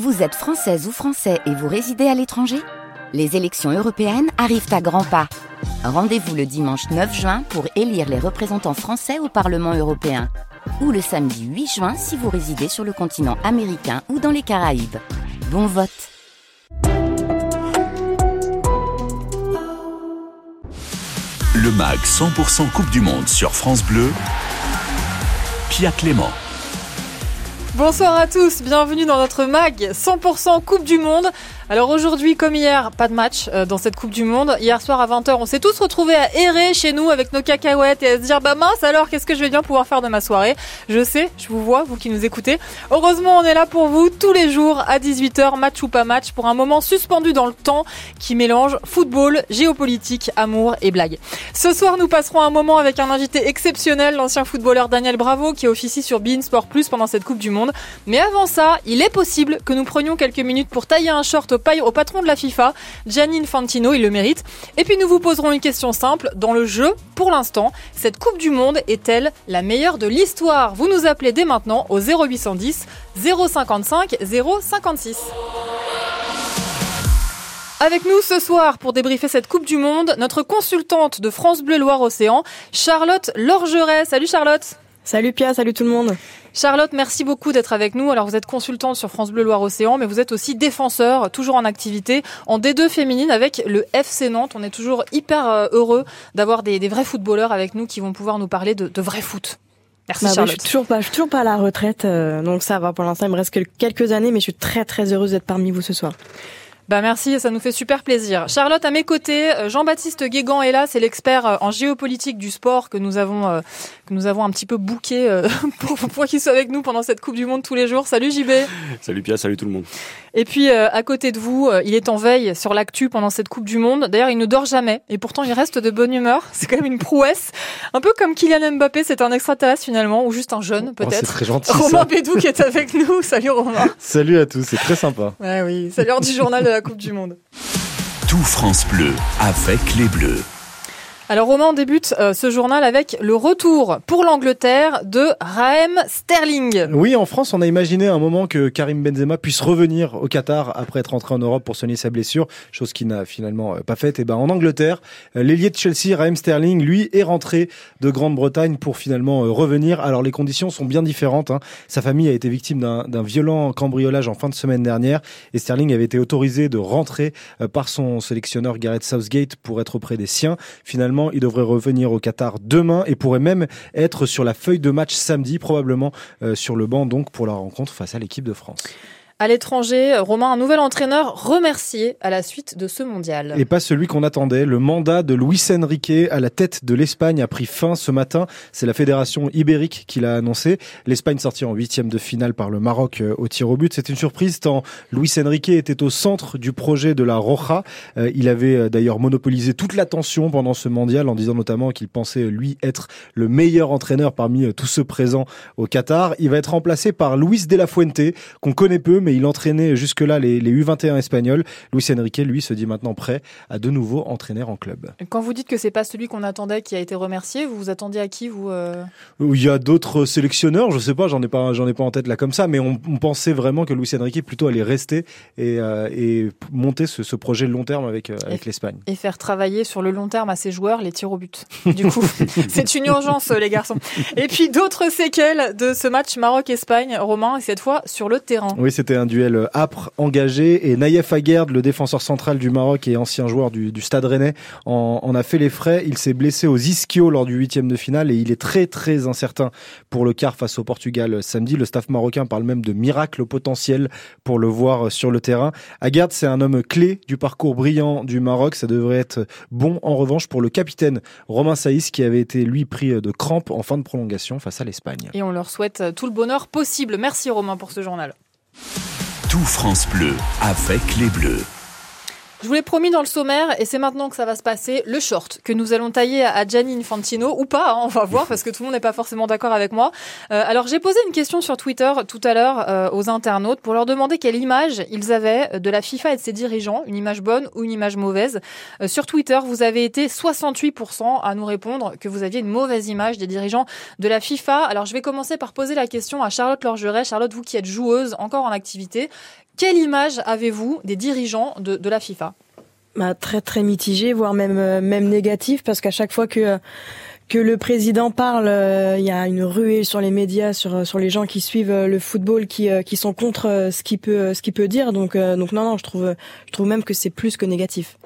Vous êtes française ou français et vous résidez à l'étranger? Les élections européennes arrivent à grands pas. Rendez-vous le dimanche 9 juin pour élire les représentants français au Parlement européen. Ou le samedi 8 juin si vous résidez sur le continent américain ou dans les Caraïbes. Bon vote Le MAG 100% Coupe du Monde sur France Bleu. Pia Clément. Bonsoir à tous, bienvenue dans notre mag 100% Coupe du Monde. Alors aujourd'hui, comme hier, pas de match euh, dans cette Coupe du Monde. Hier soir à 20h, on s'est tous retrouvés à errer chez nous avec nos cacahuètes et à se dire bah mince alors qu'est-ce que je vais bien pouvoir faire de ma soirée? Je sais, je vous vois, vous qui nous écoutez. Heureusement, on est là pour vous tous les jours à 18h, match ou pas match, pour un moment suspendu dans le temps qui mélange football, géopolitique, amour et blague. Ce soir, nous passerons un moment avec un invité exceptionnel, l'ancien footballeur Daniel Bravo qui officie sur Bein Sport Plus pendant cette Coupe du Monde. Mais avant ça, il est possible que nous prenions quelques minutes pour tailler un short au au patron de la FIFA, Gianni Infantino, il le mérite. Et puis nous vous poserons une question simple. Dans le jeu, pour l'instant, cette Coupe du Monde est-elle la meilleure de l'histoire? Vous nous appelez dès maintenant au 0810 055 056. Avec nous ce soir pour débriefer cette Coupe du Monde, notre consultante de France Bleu Loire-Océan, Charlotte Lorgeret. Salut Charlotte Salut Pia, salut tout le monde Charlotte, merci beaucoup d'être avec nous. Alors vous êtes consultante sur France Bleu Loire-Océan, mais vous êtes aussi défenseur, toujours en activité, en D2 féminine avec le FC Nantes. On est toujours hyper euh, heureux d'avoir des, vrais footballeurs avec nous qui vont pouvoir nous parler de, vrai foot. Merci bah Charlotte. je suis toujours pas, je suis toujours pas à la retraite, euh, donc ça va. Pour l'instant, il me reste quelques années, mais je suis très très heureuse d'être parmi vous ce soir. Bah merci, ça nous fait super plaisir. Charlotte à mes côtés, euh, Jean-Baptiste Guégan est là, c'est l'expert euh, en géopolitique du sport que nous avons euh, que nous avons un petit peu bouqué pour, pour qu'il soit avec nous pendant cette Coupe du Monde tous les jours. Salut JB. Salut Pia, salut tout le monde. Et puis à côté de vous, il est en veille sur l'actu pendant cette Coupe du Monde. D'ailleurs, il ne dort jamais et pourtant il reste de bonne humeur. C'est quand même une prouesse, un peu comme Kylian Mbappé, c'est un extraterrestre finalement ou juste un jeune oh, peut-être. c'est très gentil. Romain Bédou qui est avec nous. Salut Romain. Salut à tous, c'est très sympa. Ouais oui, c'est l'heure du journal de la Coupe du Monde. Tout France Bleu avec les Bleus. Alors Romain, débute euh, ce journal avec le retour pour l'Angleterre de Raheem Sterling. Oui, en France, on a imaginé un moment que Karim Benzema puisse revenir au Qatar après être rentré en Europe pour soigner sa blessure, chose qu'il n'a finalement euh, pas faite. Et ben en Angleterre, euh, l'ailier de Chelsea, Raheem Sterling, lui, est rentré de Grande-Bretagne pour finalement revenir. Alors les conditions sont bien différentes. Hein. Sa famille a été victime d'un violent cambriolage en fin de semaine dernière et Sterling avait été autorisé de rentrer par son sélectionneur Gareth Southgate pour être auprès des siens. Finalement, il devrait revenir au Qatar demain et pourrait même être sur la feuille de match samedi, probablement euh, sur le banc donc pour la rencontre face à l'équipe de France à l'étranger. Romain, un nouvel entraîneur remercié à la suite de ce mondial. Et pas celui qu'on attendait. Le mandat de Luis Enrique à la tête de l'Espagne a pris fin ce matin. C'est la fédération ibérique qui l'a annoncé. L'Espagne sortie en huitième de finale par le Maroc euh, au tir au but. C'est une surprise tant Luis Enrique était au centre du projet de la Roja. Euh, il avait euh, d'ailleurs monopolisé toute l'attention pendant ce mondial en disant notamment qu'il pensait lui être le meilleur entraîneur parmi tous ceux présents au Qatar. Il va être remplacé par Luis de la Fuente qu'on connaît peu mais il entraînait jusque-là les, U21 espagnols. Luis Enrique, lui, se dit maintenant prêt à de nouveau entraîner en club. Quand vous dites que c'est pas celui qu'on attendait qui a été remercié, vous vous attendiez à qui vous euh Il y a d'autres sélectionneurs, je sais pas, j'en ai pas, j'en ai pas en tête là comme ça, mais on, pensait vraiment que Luis Enrique plutôt allait rester et, euh, monter ce, projet long terme avec, euh, avec l'Espagne. Et faire travailler sur le long terme à ses joueurs les tirs au but. Du coup, c'est une urgence, les garçons. Et puis d'autres séquelles de ce match Maroc-Espagne, Romain, et cette fois sur le terrain. Oui, c'était un duel âpre, engagé, et Naïef Aguerd, le défenseur central du Maroc et ancien joueur du, Stade Rennais, en, a fait les frais. Il s'est blessé aux ischios lors du huitième de finale et il est très très incertain pour le quart face au Portugal samedi. Le staff marocain parle même de miracle potentiel pour le voir sur le terrain. Aguerd, c'est un homme clé du parcours brillant du Maroc. Ça devrait être bon en revanche pour le capitaine Romain Saïs qui avait été lui pris de crampes en fin de prolongation face à l'Espagne. Et on leur souhaite tout le bonheur possible. Merci Romain pour ce journal. Tout France Bleu avec les Bleus. Je vous l'ai promis dans le sommaire, et c'est maintenant que ça va se passer, le short que nous allons tailler à Gianni Infantino, ou pas, hein, on va voir, parce que tout le monde n'est pas forcément d'accord avec moi. Euh, alors j'ai posé une question sur Twitter tout à l'heure euh, aux internautes pour leur demander quelle image ils avaient de la FIFA et de ses dirigeants, une image bonne ou une image mauvaise. Euh, sur Twitter, vous avez été 68% à nous répondre que vous aviez une mauvaise image des dirigeants de la FIFA. Alors je vais commencer par poser la question à Charlotte Lorgeret. Charlotte, vous qui êtes joueuse, encore en activité, Quelle image avez-vous des dirigeants de, de la FIFA? Bah, Très très mitigé, voire même euh, même négatif, parce qu'à chaque fois que que le président parle, euh, il y a une ruée sur les médias, sur sur les gens qui suivent euh, le football, qui qui sont contre ce qu'il peut ce qu'il peut dire. Donc donc non non, je trouve je trouve même que c'est plus que négatif.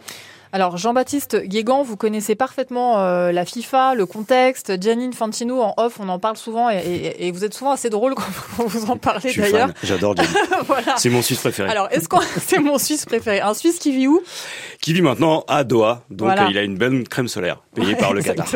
Alors Jean-Baptiste Guégan, vous connaissez parfaitement euh, la FIFA, le contexte. Janine Fantino en off, on en parle souvent et, vous êtes souvent assez drôle quand vous en parlez d'ailleurs. J'adore Janine. C'est mon Suisse préféré. Alors est-ce qu'on c'est mon Suisse préféré? Un Suisse qui vit où? Qui vit maintenant à Doha. Donc il a une belle crème solaire payée par le Qatar.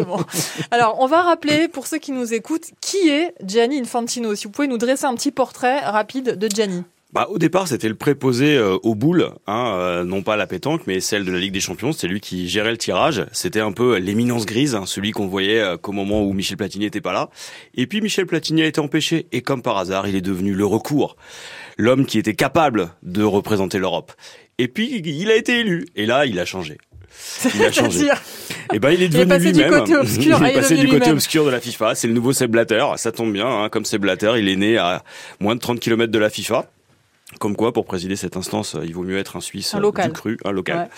Alors on va rappeler pour ceux qui nous écoutent qui est Gianni Infantino. Si vous pouvez nous dresser un petit portrait rapide de Gianni. Bah, au départ, c'était le préposé euh, aux boules, hein, euh, non pas la pétanque, mais celle de la Ligue des Champions. C'est lui qui gérait le tirage. C'était un peu l'éminence grise, hein, celui qu'on voyait euh, qu'au moment où Michel Platini n'était pas là. Et puis Michel Platini a été empêché, et comme par hasard, il est devenu le recours, l'homme qui était capable de représenter l'Europe. Et puis il a été élu, et là, il a changé. Il a changé. Et eh ben il est devenu lui-même. Il est passé du côté obscur de la FIFA. C'est le nouveau Seb Blatter. Ça tombe bien, hein, comme Seb Blatter, il est né à moins de 30 km de la FIFA. Comme quoi, pour présider cette instance, il vaut mieux être un Suisse un local. du cru, un local.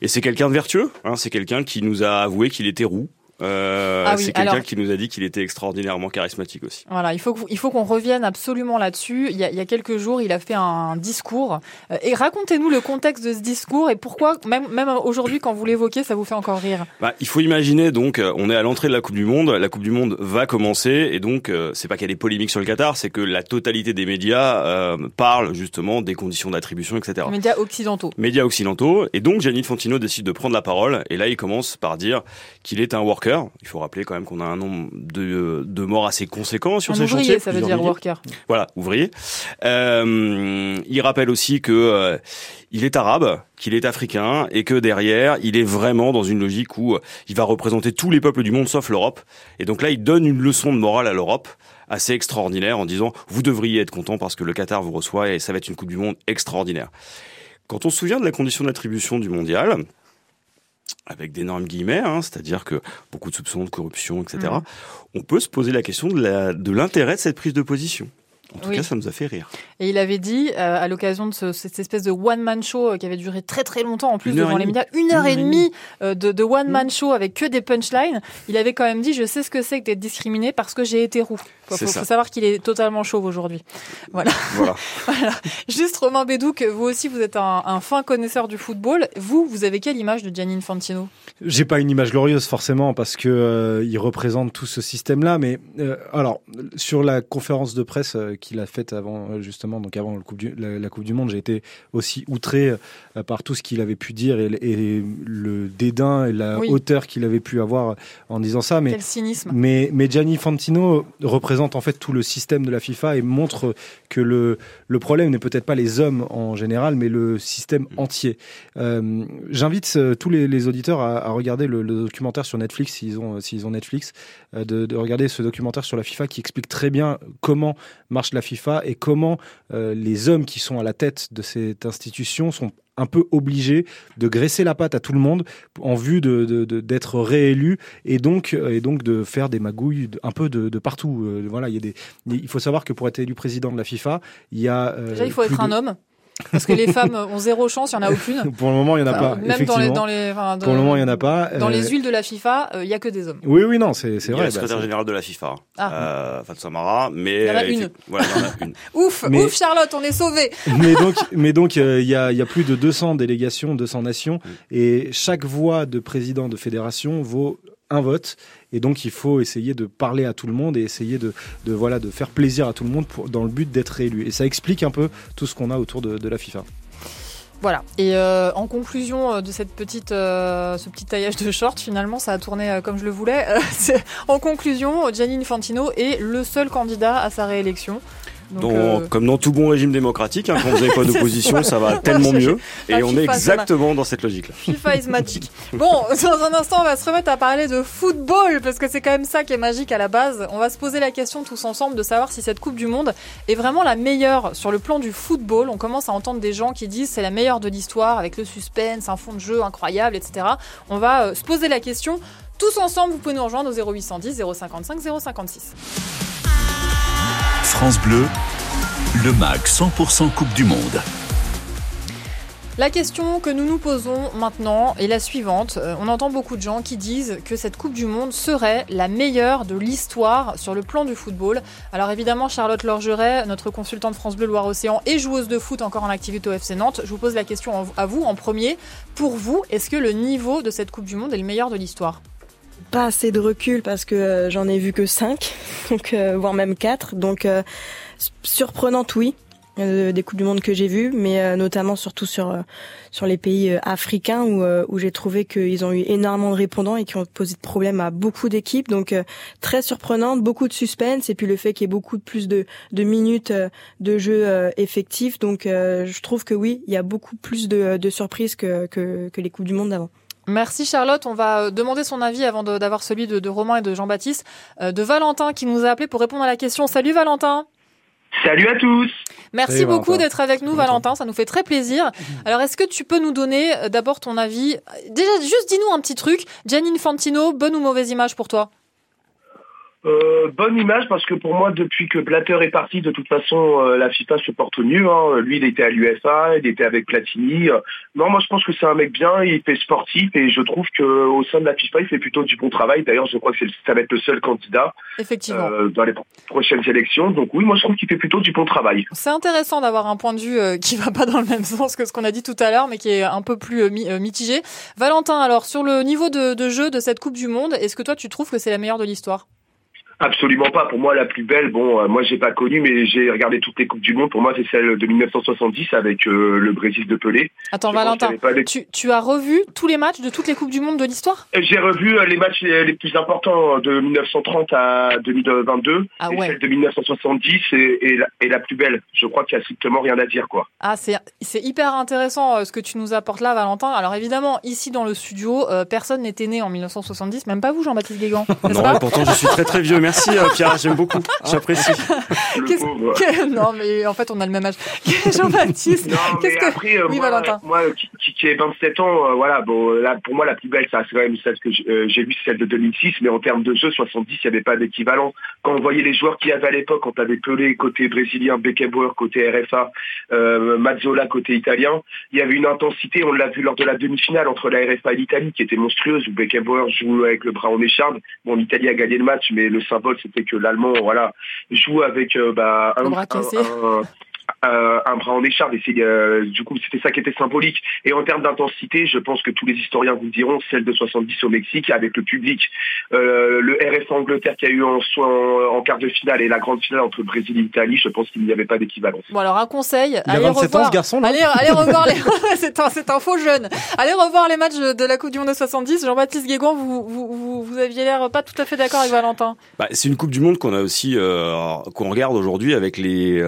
Et c'est quelqu'un de vertueux. Hein, c'est quelqu'un qui nous a avoué qu'il était roux. Euh, ah c'est quelqu'un qui nous a dit qu'il était extraordinairement charismatique aussi. Voilà, il faut il faut qu'on revienne absolument là-dessus. Il, y a quelques jours, il a fait un discours. Euh, et racontez-nous le contexte de ce discours et pourquoi, même, même aujourd'hui, quand vous l'évoquez, ça vous fait encore rire. Bah, il faut imaginer donc, euh, on est à l'entrée de la Coupe du Monde. La Coupe du Monde va commencer et donc c'est pas qu'il y a des polémiques sur le Qatar, c'est que la totalité des médias euh, parlent justement des conditions d'attribution, etc. Médias occidentaux. Médias occidentaux. Et donc Gianni Fantino décide de prendre la parole et là il commence par dire qu'il est un worker il faut rappeler quand même qu'on a un nombre de, de morts assez conséquent sur un ces ouvrier, chantiers. ça veut dire worker. Voilà, ouvrier. Euh, il rappelle aussi que euh, il est arabe, qu'il est africain et que derrière, il est vraiment dans une logique où il va représenter tous les peuples du monde sauf l'Europe. Et donc là, il donne une leçon de morale à l'Europe assez extraordinaire en disant vous devriez être content parce que le Qatar vous reçoit et ça va être une Coupe du Monde extraordinaire. Quand on se souvient de la condition d'attribution du mondial, avec d'énormes guillemets, hein, c'est-à-dire que beaucoup de soupçons de corruption, etc., mmh. on peut se poser la question de l'intérêt de, de cette prise de position. En tout cas, ça nous a fait rire. Et il avait dit, euh, à l'occasion de cette espèce de one-man show euh, qui avait duré très très longtemps, en plus devant les médias, une heure, et demie euh, de, one-man mmh. show avec que des punchlines, il avait quand même dit, je sais ce que c'est que d'être discriminé parce que j'ai été roux. Il faut, savoir qu'il est totalement chauve aujourd'hui. Voilà. Voilà. voilà. Juste Romain Bédouc, vous aussi, vous êtes un, fin connaisseur du football. Vous, vous avez quelle image de Gianni Infantino? J'ai pas une image glorieuse forcément parce que il représente tout ce système-là, mais alors sur la conférence de presse qu'il a faite avant justement, donc avant coupe la, Coupe du Monde, j'ai été aussi outré euh, par tout ce qu'il avait pu dire et, le dédain et la hauteur qu'il avait pu avoir en disant ça. Mais, Quel cynisme. Mais, mais Gianni Fantino représente en fait tout le système de la FIFA et montre que le, le problème n'est peut-être pas les hommes en général, mais le système mm. entier. Euh, j'invite euh, tous les, auditeurs à, regarder le, documentaire sur Netflix, s'ils ont, s'ils ont Netflix, de, regarder ce documentaire sur la FIFA qui explique très bien comment marche la FIFA et comment les hommes qui sont à la tête de cette institution sont un peu obligés de graisser la patte à tout le monde en vue de, d'être réélus et donc et donc de faire des magouilles un peu de, partout. Euh, voilà, il y a des, il faut savoir que pour être élu président de la FIFA, il y a euh, déjà il faut être un homme. Parce que les femmes ont zéro chance, il n'y en a aucune. Pour le moment, il n'y en a pas. Même dans les, dans les, Pour le moment, il n'y en a pas. Dans les euh, huiles de la FIFA, euh, il n'y a que des hommes. Oui, oui, non, c'est, c'est vrai. Il y a le secrétaire bah, général de la FIFA, ah. euh, Samara, mais. Il y en a une. Voilà, il y en a une. ouf, ouf, Charlotte, on est sauvés. mais donc, mais donc, euh, il y a, il y a plus de 200 délégations, 200 nations, mm. et chaque voix de président de fédération vaut un vote et donc il faut essayer de parler à tout le monde et essayer de, de voilà de faire plaisir à tout le monde dans le but d'être réélu et ça explique un peu tout ce qu'on a autour de, de la FIFA. Voilà. Et euh, en conclusion euh, de cette petite, euh, ce petit taillage de short, finalement, ça a tourné comme je le voulais. en conclusion, Gianni Infantino est le seul candidat à sa réélection. Donc, Comme dans tout bon régime démocratique, hein, quand vous n'avez pas d'opposition, ça va tellement mieux. Et on est exactement dans cette logique-là. FIFA is magic. Bon, dans un instant, on va se remettre à parler de football, parce que c'est quand même ça qui est magique à la base. On va se poser la question tous ensemble de savoir si cette Coupe du Monde est vraiment la meilleure sur le plan du football. On commence à entendre des gens qui disent c'est la meilleure de l'histoire, avec le suspense, un fond de jeu incroyable, etc. On va euh, se poser la question. Tous ensemble, vous pouvez nous rejoindre au 0810 055 056. France Bleu, le MAG 100% Coupe du Monde. La question que nous nous posons maintenant est la suivante. Euh, on entend beaucoup de gens qui disent que cette Coupe du Monde serait la meilleure de l'histoire sur le plan du football. Alors évidemment, Charlotte Lorgeret, notre consultante France Bleu Loire-Océan et joueuse de foot encore en activité au FC Nantes, je vous pose la question à vous en premier. Pour vous, est-ce que le niveau de cette Coupe du Monde est le meilleur de l'histoire? Pas assez de recul parce que euh, j'en ai vu que 5, donc, euh, voire même 4. Donc surprenante, oui. Euh, des coupes du monde que j'ai vues, mais euh, notamment surtout sur euh, sur les pays africains où où j'ai trouvé qu'ils ont eu énormément de répondants et qui ont posé de problèmes à beaucoup d'équipes. Donc très surprenante, beaucoup de suspense et puis le fait qu'il y ait beaucoup plus de de minutes de jeu effectifs. Donc je trouve que oui, il y a beaucoup plus de de surprises que que, que les coupes du monde d'avant. Merci Charlotte. On va demander son avis avant d'avoir celui de, de, Romain et de Jean-Baptiste. de Valentin qui nous a appelé pour répondre à la question. Salut Valentin. Salut à tous. Merci beaucoup d'être avec nous, Valentin. Ça nous fait très plaisir. Alors, est-ce que tu peux nous donner euh, d'abord ton avis? Déjà, juste dis-nous un petit truc. Gianni Fantino, bonne ou mauvaise image pour toi? Euh, bonne image parce que pour moi, depuis que Blatter est parti, de toute façon, euh, la FIFA se porte mieux. Hein. Lui, il était à l'UFA, il était avec Platini. non, moi, je pense que c'est un mec bien, il fait sportif et je trouve qu'au sein de la FIFA, il fait plutôt du bon travail. D'ailleurs, je crois que ça va être le seul candidat Effectivement. dans les prochaines élections. Donc oui, moi, je trouve qu'il fait plutôt du bon travail. C'est intéressant d'avoir un point de vue qui va pas dans le même sens que ce qu'on a dit tout à l'heure, mais qui est un peu plus mitigé. Valentin, alors sur le niveau de, de jeu de cette Coupe du Monde, est-ce que toi, tu trouves que c'est la meilleure de l'histoire? Absolument pas. Pour moi, la plus belle, bon, euh, moi j'ai pas connu, mais j'ai regardé toutes les coupes du monde. Pour moi, c'est celle de 1970 avec euh, le Brésil de Pelé. Attends, Valentin, tu, tu, as revu tous les matchs de toutes les coupes du monde de l'histoire? Euh, J'ai revu les matchs les, plus importants de 1930 à 2022. Ah ouais. Celle de 1970 est, la, la, plus belle. Je crois qu'il y a strictement rien à dire, quoi. Ah, c'est c'est hyper intéressant ce que tu nous apportes là, Valentin. Alors évidemment, ici dans le studio, personne n'était né en 1970, même pas vous, Jean-Baptiste Guégan. Non, pourtant je suis très très vieux. Merci euh, Pierre, j'aime beaucoup, j'apprécie. non mais en fait on a le même âge. Jean-Baptiste, qu'est-ce que après, euh, oui, moi, Valentin. Moi qui, qui ai 27 ans, euh, voilà, bon là pour moi la plus belle ça c'est quand même celle que j'ai vue celle de 2006, mais en termes de jeu 70 il n'y avait pas d'équivalent. Quand on voyait les joueurs qu'il y avait à l'époque, quand on avait Pelé côté brésilien, Beckenbauer côté RFA, euh, Mazzola côté italien, il y avait une intensité. On l'a vu lors de la demi-finale entre la RFA et l'Italie qui était monstrueuse où Beckenbauer joue avec le bras en écharde. Bon l'Italie a gagné le match, mais le symbole c'était que l'allemand, voilà, joue avec euh, bah, un, euh, un bras en écharpe et c'est euh, du coup c'était ça qui était symbolique. Et en termes d'intensité je pense que tous les historiens vous diront celle de 70 au Mexique avec le public. Euh, le RF Angleterre qui a eu en, en, quart de finale et la grande finale entre Brésil et Italie je pense qu'il n'y avait pas d'équivalence. Bon alors un conseil il allez a 27 revoir, ans ce garçon allez, allez revoir les c'est un, c'est un faux jeune. Allez revoir les matchs de la Coupe du Monde de 70 Jean-Baptiste Guégon vous, vous, vous, aviez l'air pas tout à fait d'accord avec Valentin. Bah, c'est une Coupe du Monde qu'on a aussi qu'on regarde aujourd'hui avec les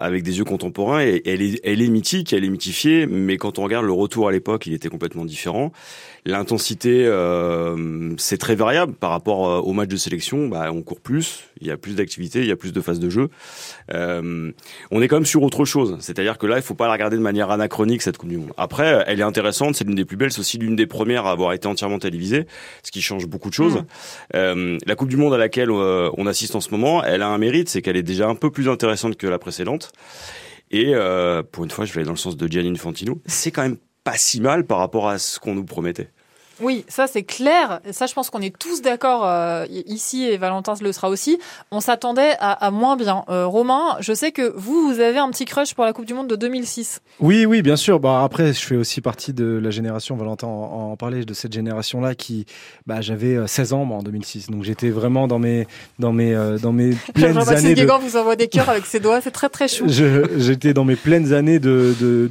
avec des yeux contemporain et elle est, elle est mythique, elle est mythifiée, mais quand on regarde le retour à l'époque, il était complètement différent. L'intensité, euh, c'est très variable par rapport euh, au match de sélection. Bah, on court plus, il y a plus d'activité, il y a plus de phases de jeu. Euh, on est quand même sur autre chose. C'est-à-dire que là, il faut pas la regarder de manière anachronique cette Coupe du Monde. Après, elle est intéressante, c'est l'une des plus belles, c'est aussi l'une des premières à avoir été entièrement télévisée, ce qui change beaucoup de choses. Mmh. Euh, la Coupe du Monde à laquelle on assiste en ce moment, elle a un mérite, c'est qu'elle est déjà un peu plus intéressante que la précédente. Et euh, pour une fois, je vais aller dans le sens de Gianni Infantino. C'est quand même pas si mal par rapport à ce qu'on nous promettait. Oui, ça c'est clair. Ça, je pense qu'on est tous d'accord euh, ici et Valentin le sera aussi. On s'attendait à, moins bien. Euh, Romain, je sais que vous, vous avez un petit crush pour la Coupe du Monde de 2006. Oui, oui, bien sûr. Bah après, je fais aussi partie de la génération. Valentin en, en parlait de cette génération-là qui, bah, j'avais 16 euh, ans moi en 2006, donc j'étais vraiment dans mes dans mes dans mes pleines années. De... vous envoie des cœurs avec ses doigts, c'est très très chou. J'étais dans mes pleines années de de,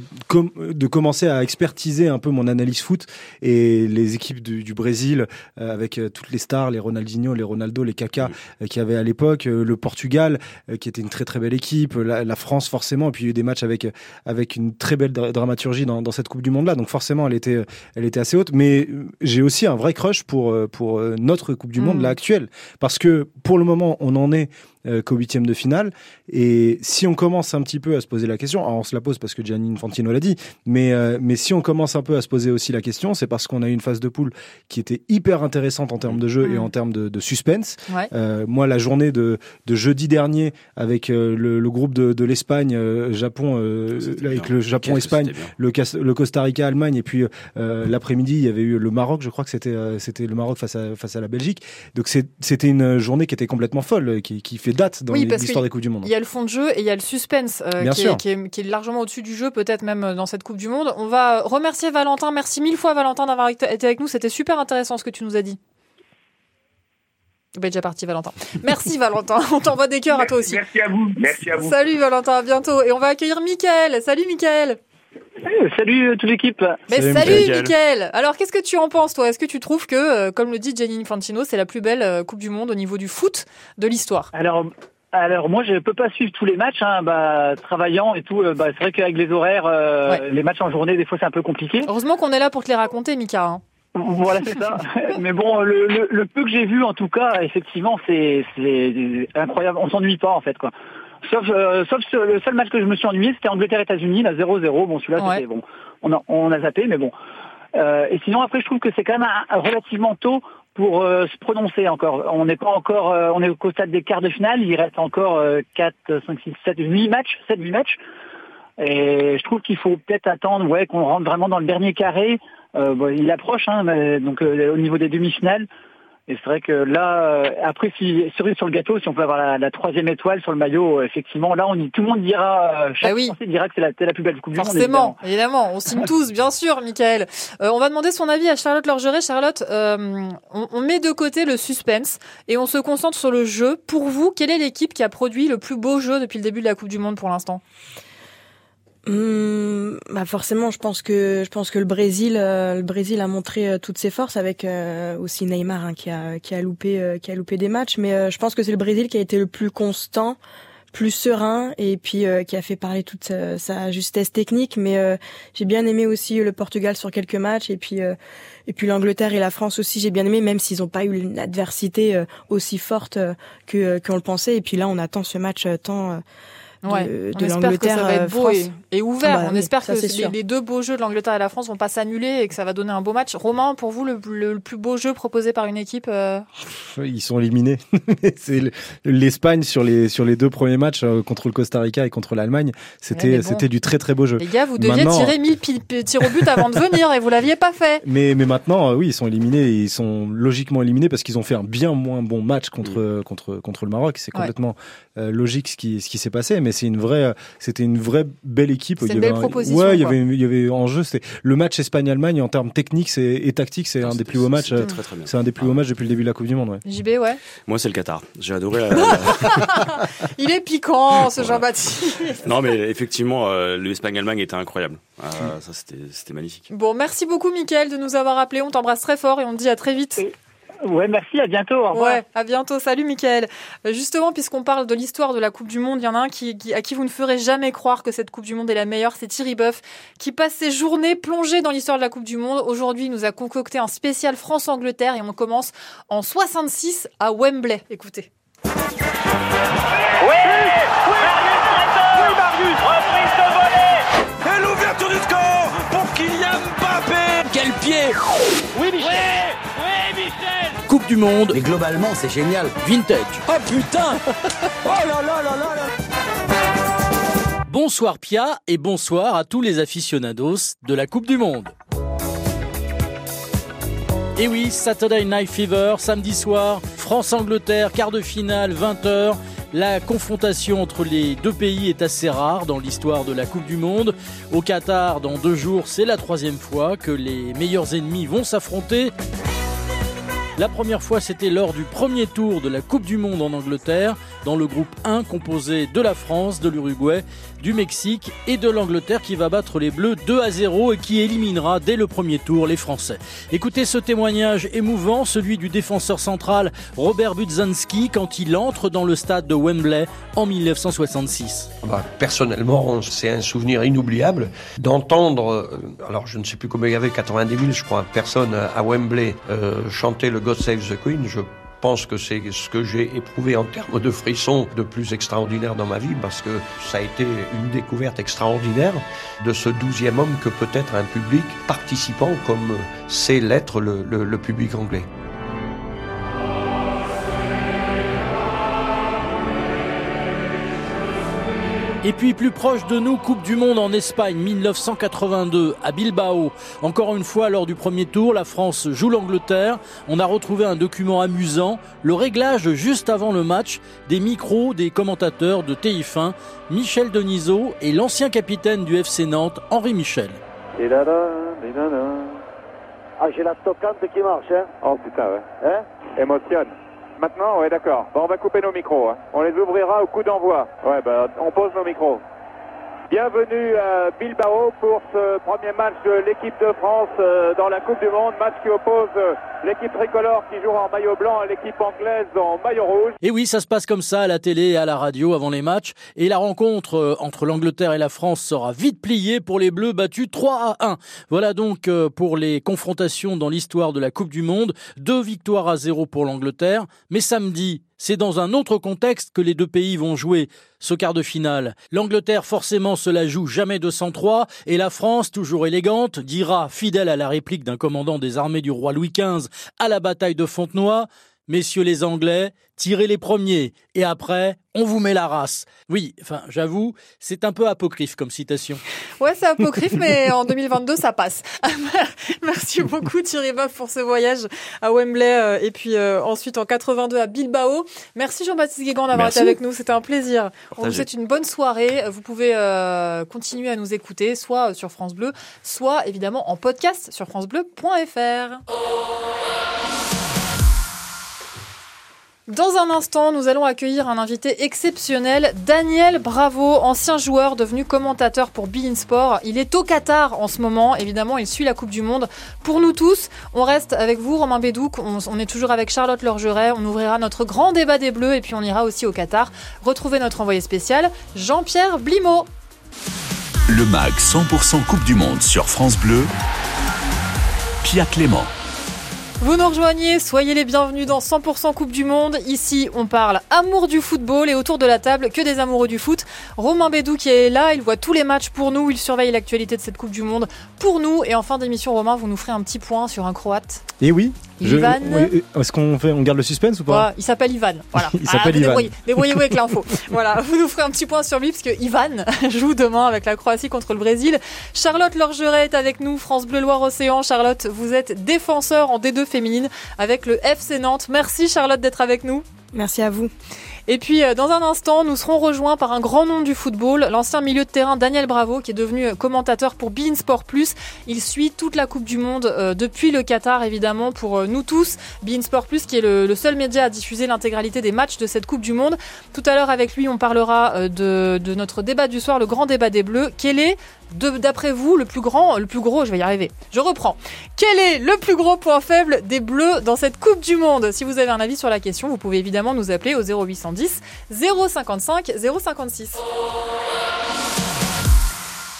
de commencer à expertiser un peu mon analyse foot et les équipe du, Brésil euh, avec euh, toutes les stars, les Ronaldinho, les Ronaldo, les Kaká euh, qui avaient à l'époque, le Portugal qui était une très très belle équipe, la, France forcément, et puis il y a eu des matchs avec avec une très belle dramaturgie dans, dans cette Coupe du Monde là, donc forcément elle était elle était assez haute, mais j'ai aussi un vrai crush pour pour notre Coupe du Monde mm. là actuelle. Parce que pour le moment on en est euh, qu'au huitième de finale. Et si on commence un petit peu à se poser la question, alors on se la pose parce que Gianni Infantino l'a dit, mais, euh, mais si on commence un peu à se poser aussi la question, c'est parce qu'on a eu une phase de poule qui était hyper intéressante en termes de jeu et Mm. en termes de, de suspense. Ouais. Euh, moi, la journée de, de jeudi dernier avec le, le groupe de, de l'Espagne, Japon, C'était avec le Japon, Qu'est-ce que Espagne, c'était bien. le, Costa Rica, Allemagne, et puis l'après-midi, il y avait eu le Maroc. Je crois que c'était c'était le Maroc face à face à la Belgique. Donc c'était une journée qui était complètement folle, qui, qui fait date dans Oui, l'histoire des coupes du monde. Il y a le fond de jeu et il y a le suspense euh, qui, est, qui, est, qui est largement au-dessus du jeu, peut-être même euh, dans cette Coupe du Monde. On va remercier Valentin. Merci mille fois, Valentin, d'avoir été avec nous. C'était super intéressant ce que tu nous as dit. Est déjà parti, Valentin. Merci, Valentin. On t'envoie des cœurs à toi aussi. Merci à vous. Merci à vous. Salut, Valentin. À bientôt. Et on va accueillir Mickaël. Salut, Mickaël. Eh, Salut euh, toute l'équipe. Mais Salut, salut. Mickaël. Alors, qu'est-ce que tu en penses, toi? Est-ce que tu trouves que, euh, comme le dit Gianni Infantino, c'est la plus belle euh, Coupe du Monde au niveau du foot de l'histoire? Alors, alors moi je peux pas suivre tous les matchs, hein, bah, travaillant et tout. bah, c'est vrai qu'avec les horaires, euh, Ouais. les matchs en journée, des fois c'est un peu compliqué. Heureusement qu'on est là pour te les raconter, Mika. hein. Voilà, c'est ça. Mais bon, le, le, le peu que j'ai vu, en tout cas, effectivement, c'est c'est incroyable. On s'ennuie pas en fait, quoi. Sauf, euh, sauf ce- le seul match que je me suis ennuyé, c'était Angleterre-États-Unis, là 0-0. Bon, celui-là, Ouais. c'était bon. On a, on a zappé, mais bon. Euh, et sinon, après, je trouve que c'est quand même un- un relativement tôt pour euh, se prononcer encore. On n'est pas encore, euh, on est au stade des quarts de finale. Il reste encore euh, 4, 5, 6, 7, 8 matchs, 7, 8 matchs. Et je trouve qu'il faut peut-être attendre, ouais, qu'on rentre vraiment dans le dernier carré. Euh, bon, il approche, hein, mais, donc euh, au niveau des demi-finales. Et c'est vrai que là, euh, après, si cerise sur le gâteau, si on peut avoir la, la troisième étoile sur le maillot, euh, effectivement, là, on y, tout le monde dira, euh, chaque Ah oui. Français dira que c'est la, la plus belle coupe du monde. Forcément, évidemment, on signe tous, bien sûr, Michael. Euh, on va demander son avis à Charlotte Lorgeret. Charlotte, euh, on, on met de côté le suspense et on se concentre sur le jeu. Pour vous, quelle est l'équipe qui a produit le plus beau jeu depuis le début de la Coupe du Monde pour l'instant? Hum, bah forcément, je pense que je pense que le Brésil, euh, le Brésil a montré euh, toutes ses forces avec euh, aussi Neymar hein, qui a qui a loupé qui a loupé des matchs, mais je pense que c'est le Brésil qui a été le plus constant, plus serein et puis qui a fait parler toute sa, sa justesse technique. Mais j'ai bien aimé aussi le Portugal sur quelques matchs et puis et puis l'Angleterre et la France aussi. J'ai bien aimé, même s'ils n'ont pas eu une adversité aussi forte que qu'on le pensait. Et puis là, on attend ce match tant de, Ouais, de on espère que ça l'Angleterre va être euh, beau et, France. et ouvert. Ah bah on espère ça, que les, deux beaux jeux de l'Angleterre et la France vont pas s'annuler et que ça va donner un beau match. Romain, pour vous, le, le- le plus beau jeu proposé par une équipe euh, Ils sont éliminés. c'est le- l'Espagne sur les sur les deux premiers matchs euh, contre le Costa Rica et contre l'Allemagne. C'était Ouais, mais bon. c'était du très très beau jeu. Les gars, vous deviez Maintenant- tirer 1000 pi- pi- tirs au but avant de venir et vous l'aviez pas fait. Mais, mais maintenant, euh, oui, ils sont éliminés. et Ils sont logiquement éliminés parce qu'ils ont fait un bien moins bon match contre, contre, contre le Maroc. C'est Ouais. complètement euh, logique ce qui, ce qui s'est passé. Mais c'est une vraie, euh, c'était une vraie belle équipe. C'est Il y une avait belle un- proposition, Ouais, il y avait, il y avait en jeu. C'était le match Espagne-Allemagne en termes techniques et tactiques. C'est un des plus beaux matchs. Euh. C'est un des plus beaux matchs depuis le début de la Coupe du Monde. Ouais. JB, ouais. Moi, c'est le Qatar. J'ai adoré. la- Il est piquant, ce. Jean-Baptiste. non, mais effectivement, euh, l'Espagne-Allemagne était incroyable. Ah, ça, c'était c'était magnifique. Bon, merci beaucoup, Mickaël, de nous avoir appelés. On t'embrasse très fort et on te dit à très vite. Ouais, merci, à bientôt. Au revoir. Ouais, à bientôt. Salut, Mickaël. Euh, Justement, puisqu'on parle de l'histoire de la Coupe du Monde, il y en a un qui- à qui vous ne ferez jamais croire que cette Coupe du Monde est la meilleure. C'est Thierry Boeuf, qui passe ses journées plongées dans l'histoire de la Coupe du Monde. Aujourd'hui, il nous a concocté un spécial France-Angleterre et on commence en 66 à Wembley. Écoutez. Du Monde, Mais globalement, c'est génial. vintage. Oh putain Oh là là là là là Bonsoir Pia et bonsoir à tous les aficionados de la Coupe du Monde. Et oui, Saturday Night Fever, samedi soir, France-Angleterre, quart de finale, 20h. La confrontation entre les deux pays est assez rare dans l'histoire de la Coupe du Monde. Au Qatar, dans deux jours, c'est la troisième fois que les meilleurs ennemis vont s'affronter. La première fois, c'était lors du premier tour de la Coupe du Monde en Angleterre, dans le groupe 1 composé de la France, de l'Uruguay, du Mexique et de l'Angleterre qui va battre les Bleus 2 à 0 et qui éliminera dès le premier tour les Français. Écoutez ce témoignage émouvant, celui du défenseur central Robert Budzanski quand il entre dans le stade de Wembley en 1966. Bah, personnellement, c'est un souvenir inoubliable d'entendre, euh, alors je ne sais plus combien il y avait, 90 000 je crois, personnes à Wembley euh, chanter le God Save the Queen. Pense que c'est ce que j'ai éprouvé en termes de frissons de plus extraordinaire dans ma vie parce que ça a été une découverte extraordinaire de ce douzième homme que peut être un public participant comme c'est l'être le public anglais. Et puis plus proche de nous, Coupe du Monde en Espagne 1982 à Bilbao. Encore une fois, lors du premier tour, la France joue l'Angleterre. On a retrouvé un document amusant, le réglage juste avant le match des micros des commentateurs de TF1, Michel Denisot et l'ancien capitaine du FC Nantes, Henri Michel. Et là, là, et là, là. Ah, j'ai la stockante qui marche, hein Oh putain, ouais. Hein? Émotionne. Maintenant, ouais, d'accord. Bon, on va couper nos micros. Hein. On les ouvrira au coup d'envoi. Ouais, bah, on pose nos micros. Bienvenue à Bilbao pour ce premier match de l'équipe de France euh, dans la Coupe du Monde. Match qui oppose euh, l'équipe tricolore qui joue en maillot blanc à l'équipe anglaise en maillot rouge. Et oui, ça se passe comme ça à la télé et à la radio avant les matchs. Et la rencontre euh, entre l'Angleterre et la France sera vite pliée pour les Bleus battus 3 à 1. Voilà donc pour les confrontations dans l'histoire de la Coupe du Monde. Deux victoires à zéro pour l'Angleterre. Mais samedi, c'est dans un autre contexte que les deux pays vont jouer ce quart de finale. L'Angleterre forcément se la joue jamais de 103 et la France, toujours élégante, dira, fidèle à la réplique d'un commandant des armées du roi Louis XV à la bataille de Fontenoy, Messieurs les Anglais, tirez les premiers et après, on vous met la race. Oui, enfin, j'avoue, c'est un peu apocryphe comme citation. Ouais, c'est apocryphe, mais en 2022, ça passe. Merci beaucoup Thierry Boeuf pour ce voyage à Wembley euh, et puis euh, ensuite en 82 à Bilbao. Merci Jean-Baptiste Guégan d'avoir été avec nous, c'était un plaisir. On vous souhaite une bonne soirée. Vous pouvez euh, continuer à nous écouter, soit sur France Bleu, soit évidemment en podcast sur francebleu.fr. Dans un instant, nous allons accueillir un invité exceptionnel, Daniel Bravo, ancien joueur devenu commentateur pour Bein Sport. Il est au Qatar en ce moment, évidemment, il suit la Coupe du Monde. Pour nous tous, on reste avec vous, Romain Bédouc, on, est toujours avec Charlotte Lorgeret, on ouvrira notre grand débat des Bleus et puis on ira aussi au Qatar retrouver notre envoyé spécial, Jean-Pierre Blimaud. Le MAG 100% Coupe du Monde sur France Bleu, Pia Clément. Vous nous rejoignez, soyez les bienvenus dans 100% Coupe du Monde. Ici, on parle amour du football et autour de la table, que des amoureux du foot. Romain Bédou qui est là, il voit tous les matchs pour nous, il surveille l'actualité de cette Coupe du Monde pour nous. Et en fin d'émission, Romain, vous nous ferez un petit point sur un Croate. Et oui. Ivan. oui, Est-ce qu'on fait, on garde le suspense ou pas Ouais, Il s'appelle Ivan. Voilà. Il s'appelle vous Ivan. débrouillez- Débrouillez-vous avec l'info. voilà, vous nous ferez un petit point sur lui parce que Ivan joue demain avec la Croatie contre le Brésil. Charlotte Lorgeret est avec nous, France Bleu Loire Océan. Charlotte, vous êtes défenseur en D2 féminine avec le FC Nantes. Merci Charlotte d'être avec nous. Merci à vous. Et puis, euh, dans un instant, nous serons rejoints par un grand nom du football, l'ancien milieu de terrain Daniel Bravo, qui est devenu euh, commentateur pour Bein Sport Plus. Il suit toute la Coupe du Monde euh, depuis le Qatar, évidemment, pour nous tous. Bein Sport Plus, qui est le, seul média à diffuser l'intégralité des matchs de cette Coupe du Monde. Tout à l'heure, avec lui, on parlera de, de notre débat du soir, le grand débat des Bleus. Quel est, d'après vous, le plus grand, le plus gros, je vais y arriver. Je reprends. Quel est le plus gros point faible des Bleus dans cette Coupe du Monde? Si vous avez un avis sur la question, vous pouvez évidemment nous appeler au 0810 055 056.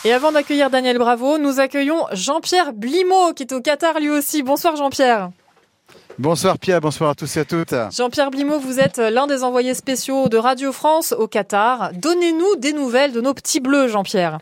Et avant d'accueillir Daniel Bravo, nous accueillons Jean-Pierre Blimaud qui est au Qatar lui aussi. Bonsoir Jean-Pierre. Bonsoir Pierre, bonsoir à tous et à toutes. Jean-Pierre Blimaud, vous êtes l'un des envoyés spéciaux de Radio France au Qatar. Donnez-nous des nouvelles de nos petits bleus, Jean-Pierre.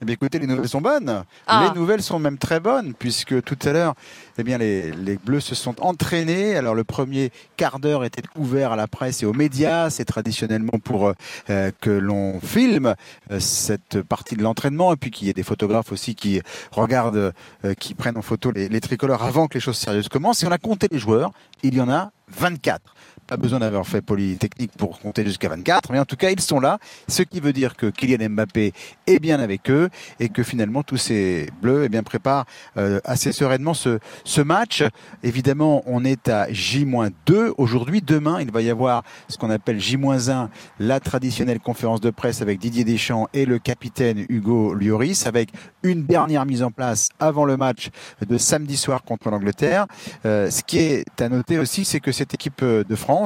Eh bien, écoutez, les nouvelles sont bonnes. Ah. Les nouvelles sont même très bonnes, puisque tout à l'heure, eh bien, les, les Bleus se sont entraînés. Alors, le premier quart d'heure était ouvert à la presse et aux médias. C'est traditionnellement pour euh, que l'on filme euh, cette partie de l'entraînement, et puis qu'il y ait des photographes aussi qui regardent, euh, qui prennent en photo les, les tricolores avant que les choses sérieuses commencent. Et on a compté les joueurs. Il y en a 24. Pas besoin d'avoir fait Polytechnique pour compter jusqu'à 24, mais en tout cas, ils sont là. Ce qui veut dire que Kylian Mbappé est bien avec eux et que finalement, tous ces bleus eh bien, préparent euh, assez sereinement ce, ce match. Évidemment, on est à J-2 aujourd'hui. Demain, il va y avoir ce qu'on appelle J-1, la traditionnelle conférence de presse avec Didier Deschamps et le capitaine Hugo Lloris, avec une dernière mise en place avant le match de samedi soir contre l'Angleterre. Euh, ce qui est à noter aussi, c'est que cette équipe de France,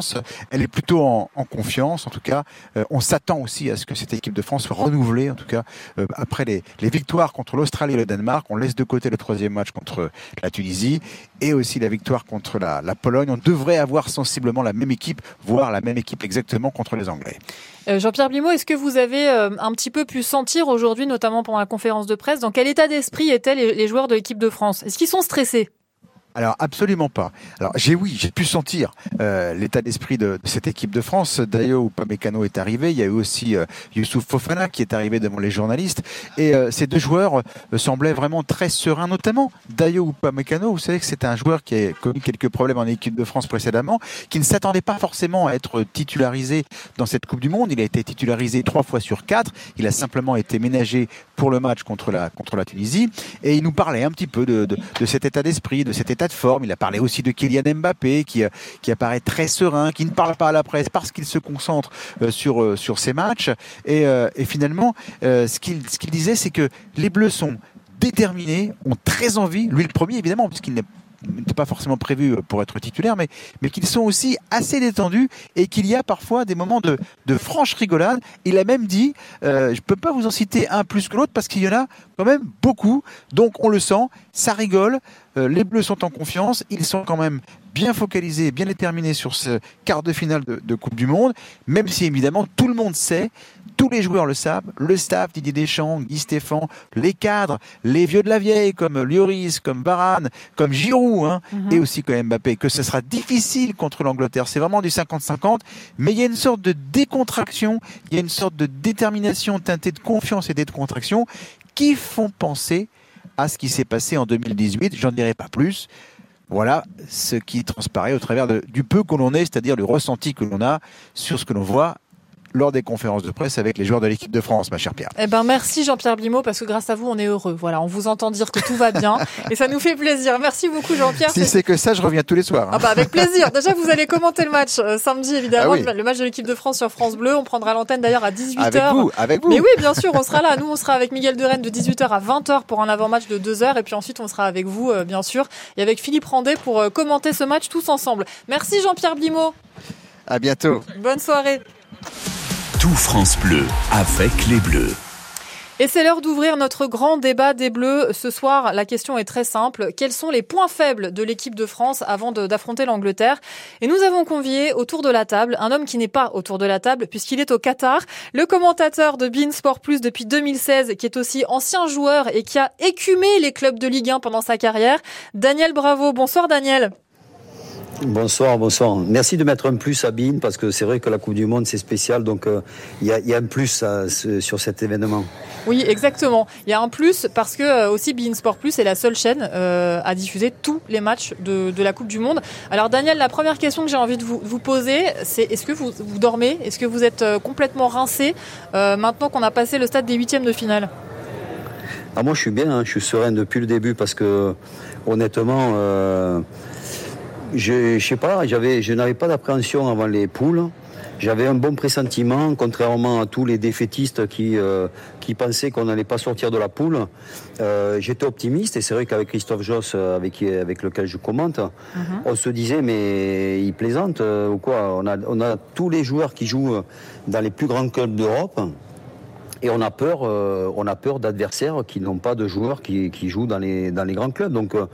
elle est plutôt en, confiance. En tout cas, on s'attend aussi à ce que cette équipe de France soit renouvelée. En tout cas, après les, victoires contre l'Australie et le Danemark, on laisse de côté le troisième match contre la Tunisie et aussi la victoire contre la, Pologne. On devrait avoir sensiblement la même équipe, voire la même équipe exactement contre les Anglais. Euh, Jean-Pierre Blimaud, est-ce que vous avez euh, un petit peu pu sentir aujourd'hui, notamment pendant la conférence de presse, dans quel état d'esprit étaient les joueurs de l'équipe de France? Est-ce qu'ils sont stressés? Alors absolument pas. Alors j'ai oui, j'ai pu sentir euh, l'état d'esprit de, cette équipe de France. Dayo Upamecano est arrivé. Il y a eu aussi euh, Youssouf Fofana qui est arrivé devant les journalistes. Et euh, ces deux joueurs semblaient vraiment très sereins, notamment Dayo Upamecano. Vous savez que c'est un joueur qui a connu quelques problèmes en équipe de France précédemment, qui ne s'attendait pas forcément à être titularisé dans cette Coupe du Monde. Il a été titularisé trois fois sur quatre. Il a simplement été ménagé pour le match contre la contre la Tunisie. Et il nous parlait un petit peu de, de, de cet état d'esprit, de cet état Il a parlé aussi de Kylian Mbappé qui, qui apparaît très serein, qui ne parle pas à la presse parce qu'il se concentre euh, sur, euh, sur ses matchs. Et, euh, et finalement, ce qu'il ce qu'il disait, c'est que les Bleus sont déterminés, ont très envie, lui le premier évidemment, puisqu'il n'est n'était pas forcément prévu pour être titulaire, mais, qu'ils sont aussi assez détendus et qu'il y a parfois des moments de, franche rigolade. Il a même dit, euh, je peux pas vous en citer un plus que l'autre parce qu'il y en a quand même beaucoup. Donc on le sent, ça rigole. Euh, les Bleus sont en confiance, ils sont quand même bien focalisés, bien déterminés sur ce quart de finale de, de Coupe du Monde, même si évidemment tout le monde sait tous les joueurs le savent, le staff, Didier Deschamps, Guy Stéphane, les cadres, les vieux de la vieille comme Lloris, comme Varane, comme Giroud, hein, mm -hmm. et aussi comme Mbappé, que ce sera difficile contre l'Angleterre. C'est vraiment du 50-50, mais il y a une sorte de décontraction, il y a une sorte de détermination teintée de confiance et de décontraction qui font penser à ce qui s'est passé en 2018. J'en dirai pas plus. Voilà ce qui transparaît au travers du peu que l'on est, c'est-à-dire le ressenti que l'on a sur ce que l'on voit lors des conférences de presse avec les joueurs de l'équipe de France, ma chère Pierre. Eh ben merci Jean-Pierre Blimaud parce que grâce à vous on est heureux. Voilà, on vous entend dire que tout va bien et ça nous fait plaisir. Merci beaucoup Jean-Pierre. Si c'est que ça, je reviens tous les soirs. Hein. Ah bah avec plaisir. Déjà vous allez commenter le match euh, samedi évidemment, ah oui. le match de l'équipe de France sur France Bleu. On prendra l'antenne d'ailleurs à 18h. Avec vous, avec vous. Mais oui, bien sûr, on sera là. Nous on sera avec Miguel de Rennes de 18h à 20h pour un avant-match de 2h et puis ensuite on sera avec vous euh, bien sûr et avec Philippe Randet pour euh, commenter ce match tous ensemble. Merci Jean-Pierre Blimaud. À bientôt. Bonne soirée. Tout France Bleu avec les Bleus. Et c'est l'heure d'ouvrir notre grand débat des Bleus. Ce soir, la question est très simple. Quels sont les points faibles de l'équipe de France avant d'affronter l'Angleterre? Et nous avons convié autour de la table un homme qui n'est pas autour de la table puisqu'il est au Qatar, le commentateur de Bein Sport Plus depuis 2016, qui est aussi ancien joueur et qui a écumé les clubs de Ligue 1 pendant sa carrière. Daniel Bravo. Bonsoir Daniel. Bonsoir, bonsoir. Merci de mettre un plus à BIN parce que c'est vrai que la Coupe du Monde c'est spécial, donc il euh, y, y, a un plus à, sur cet événement. Oui, exactement. Il y a un plus parce que euh, aussi BIN Sport Plus est la seule chaîne euh, à diffuser tous les matchs de, de, la Coupe du Monde. Alors Daniel, la première question que j'ai envie de vous, vous poser, c'est est-ce que vous, vous dormez? Est-ce que vous êtes complètement rincé maintenant qu'on a passé le stade des huitièmes de finale? Ah, Moi je suis bien, hein, je suis serein depuis le début parce que honnêtement je, je sais pas, j'avais, je n'avais pas d'appréhension avant les poules. J'avais un bon pressentiment, contrairement à tous les défaitistes qui, euh, qui pensaient qu'on n'allait pas sortir de la poule. Euh, J'étais optimiste et c'est vrai qu'avec Christophe Joss, avec, avec lequel je commente, mm -hmm. on se disait mais il plaisante euh, ou quoi? On a, on a tous les joueurs qui jouent dans les plus grands clubs d'Europe. Et on a peur, euh, on a peur d'adversaires qui n'ont pas de joueurs qui, qui, jouent dans les, dans les grands clubs. Donc euh,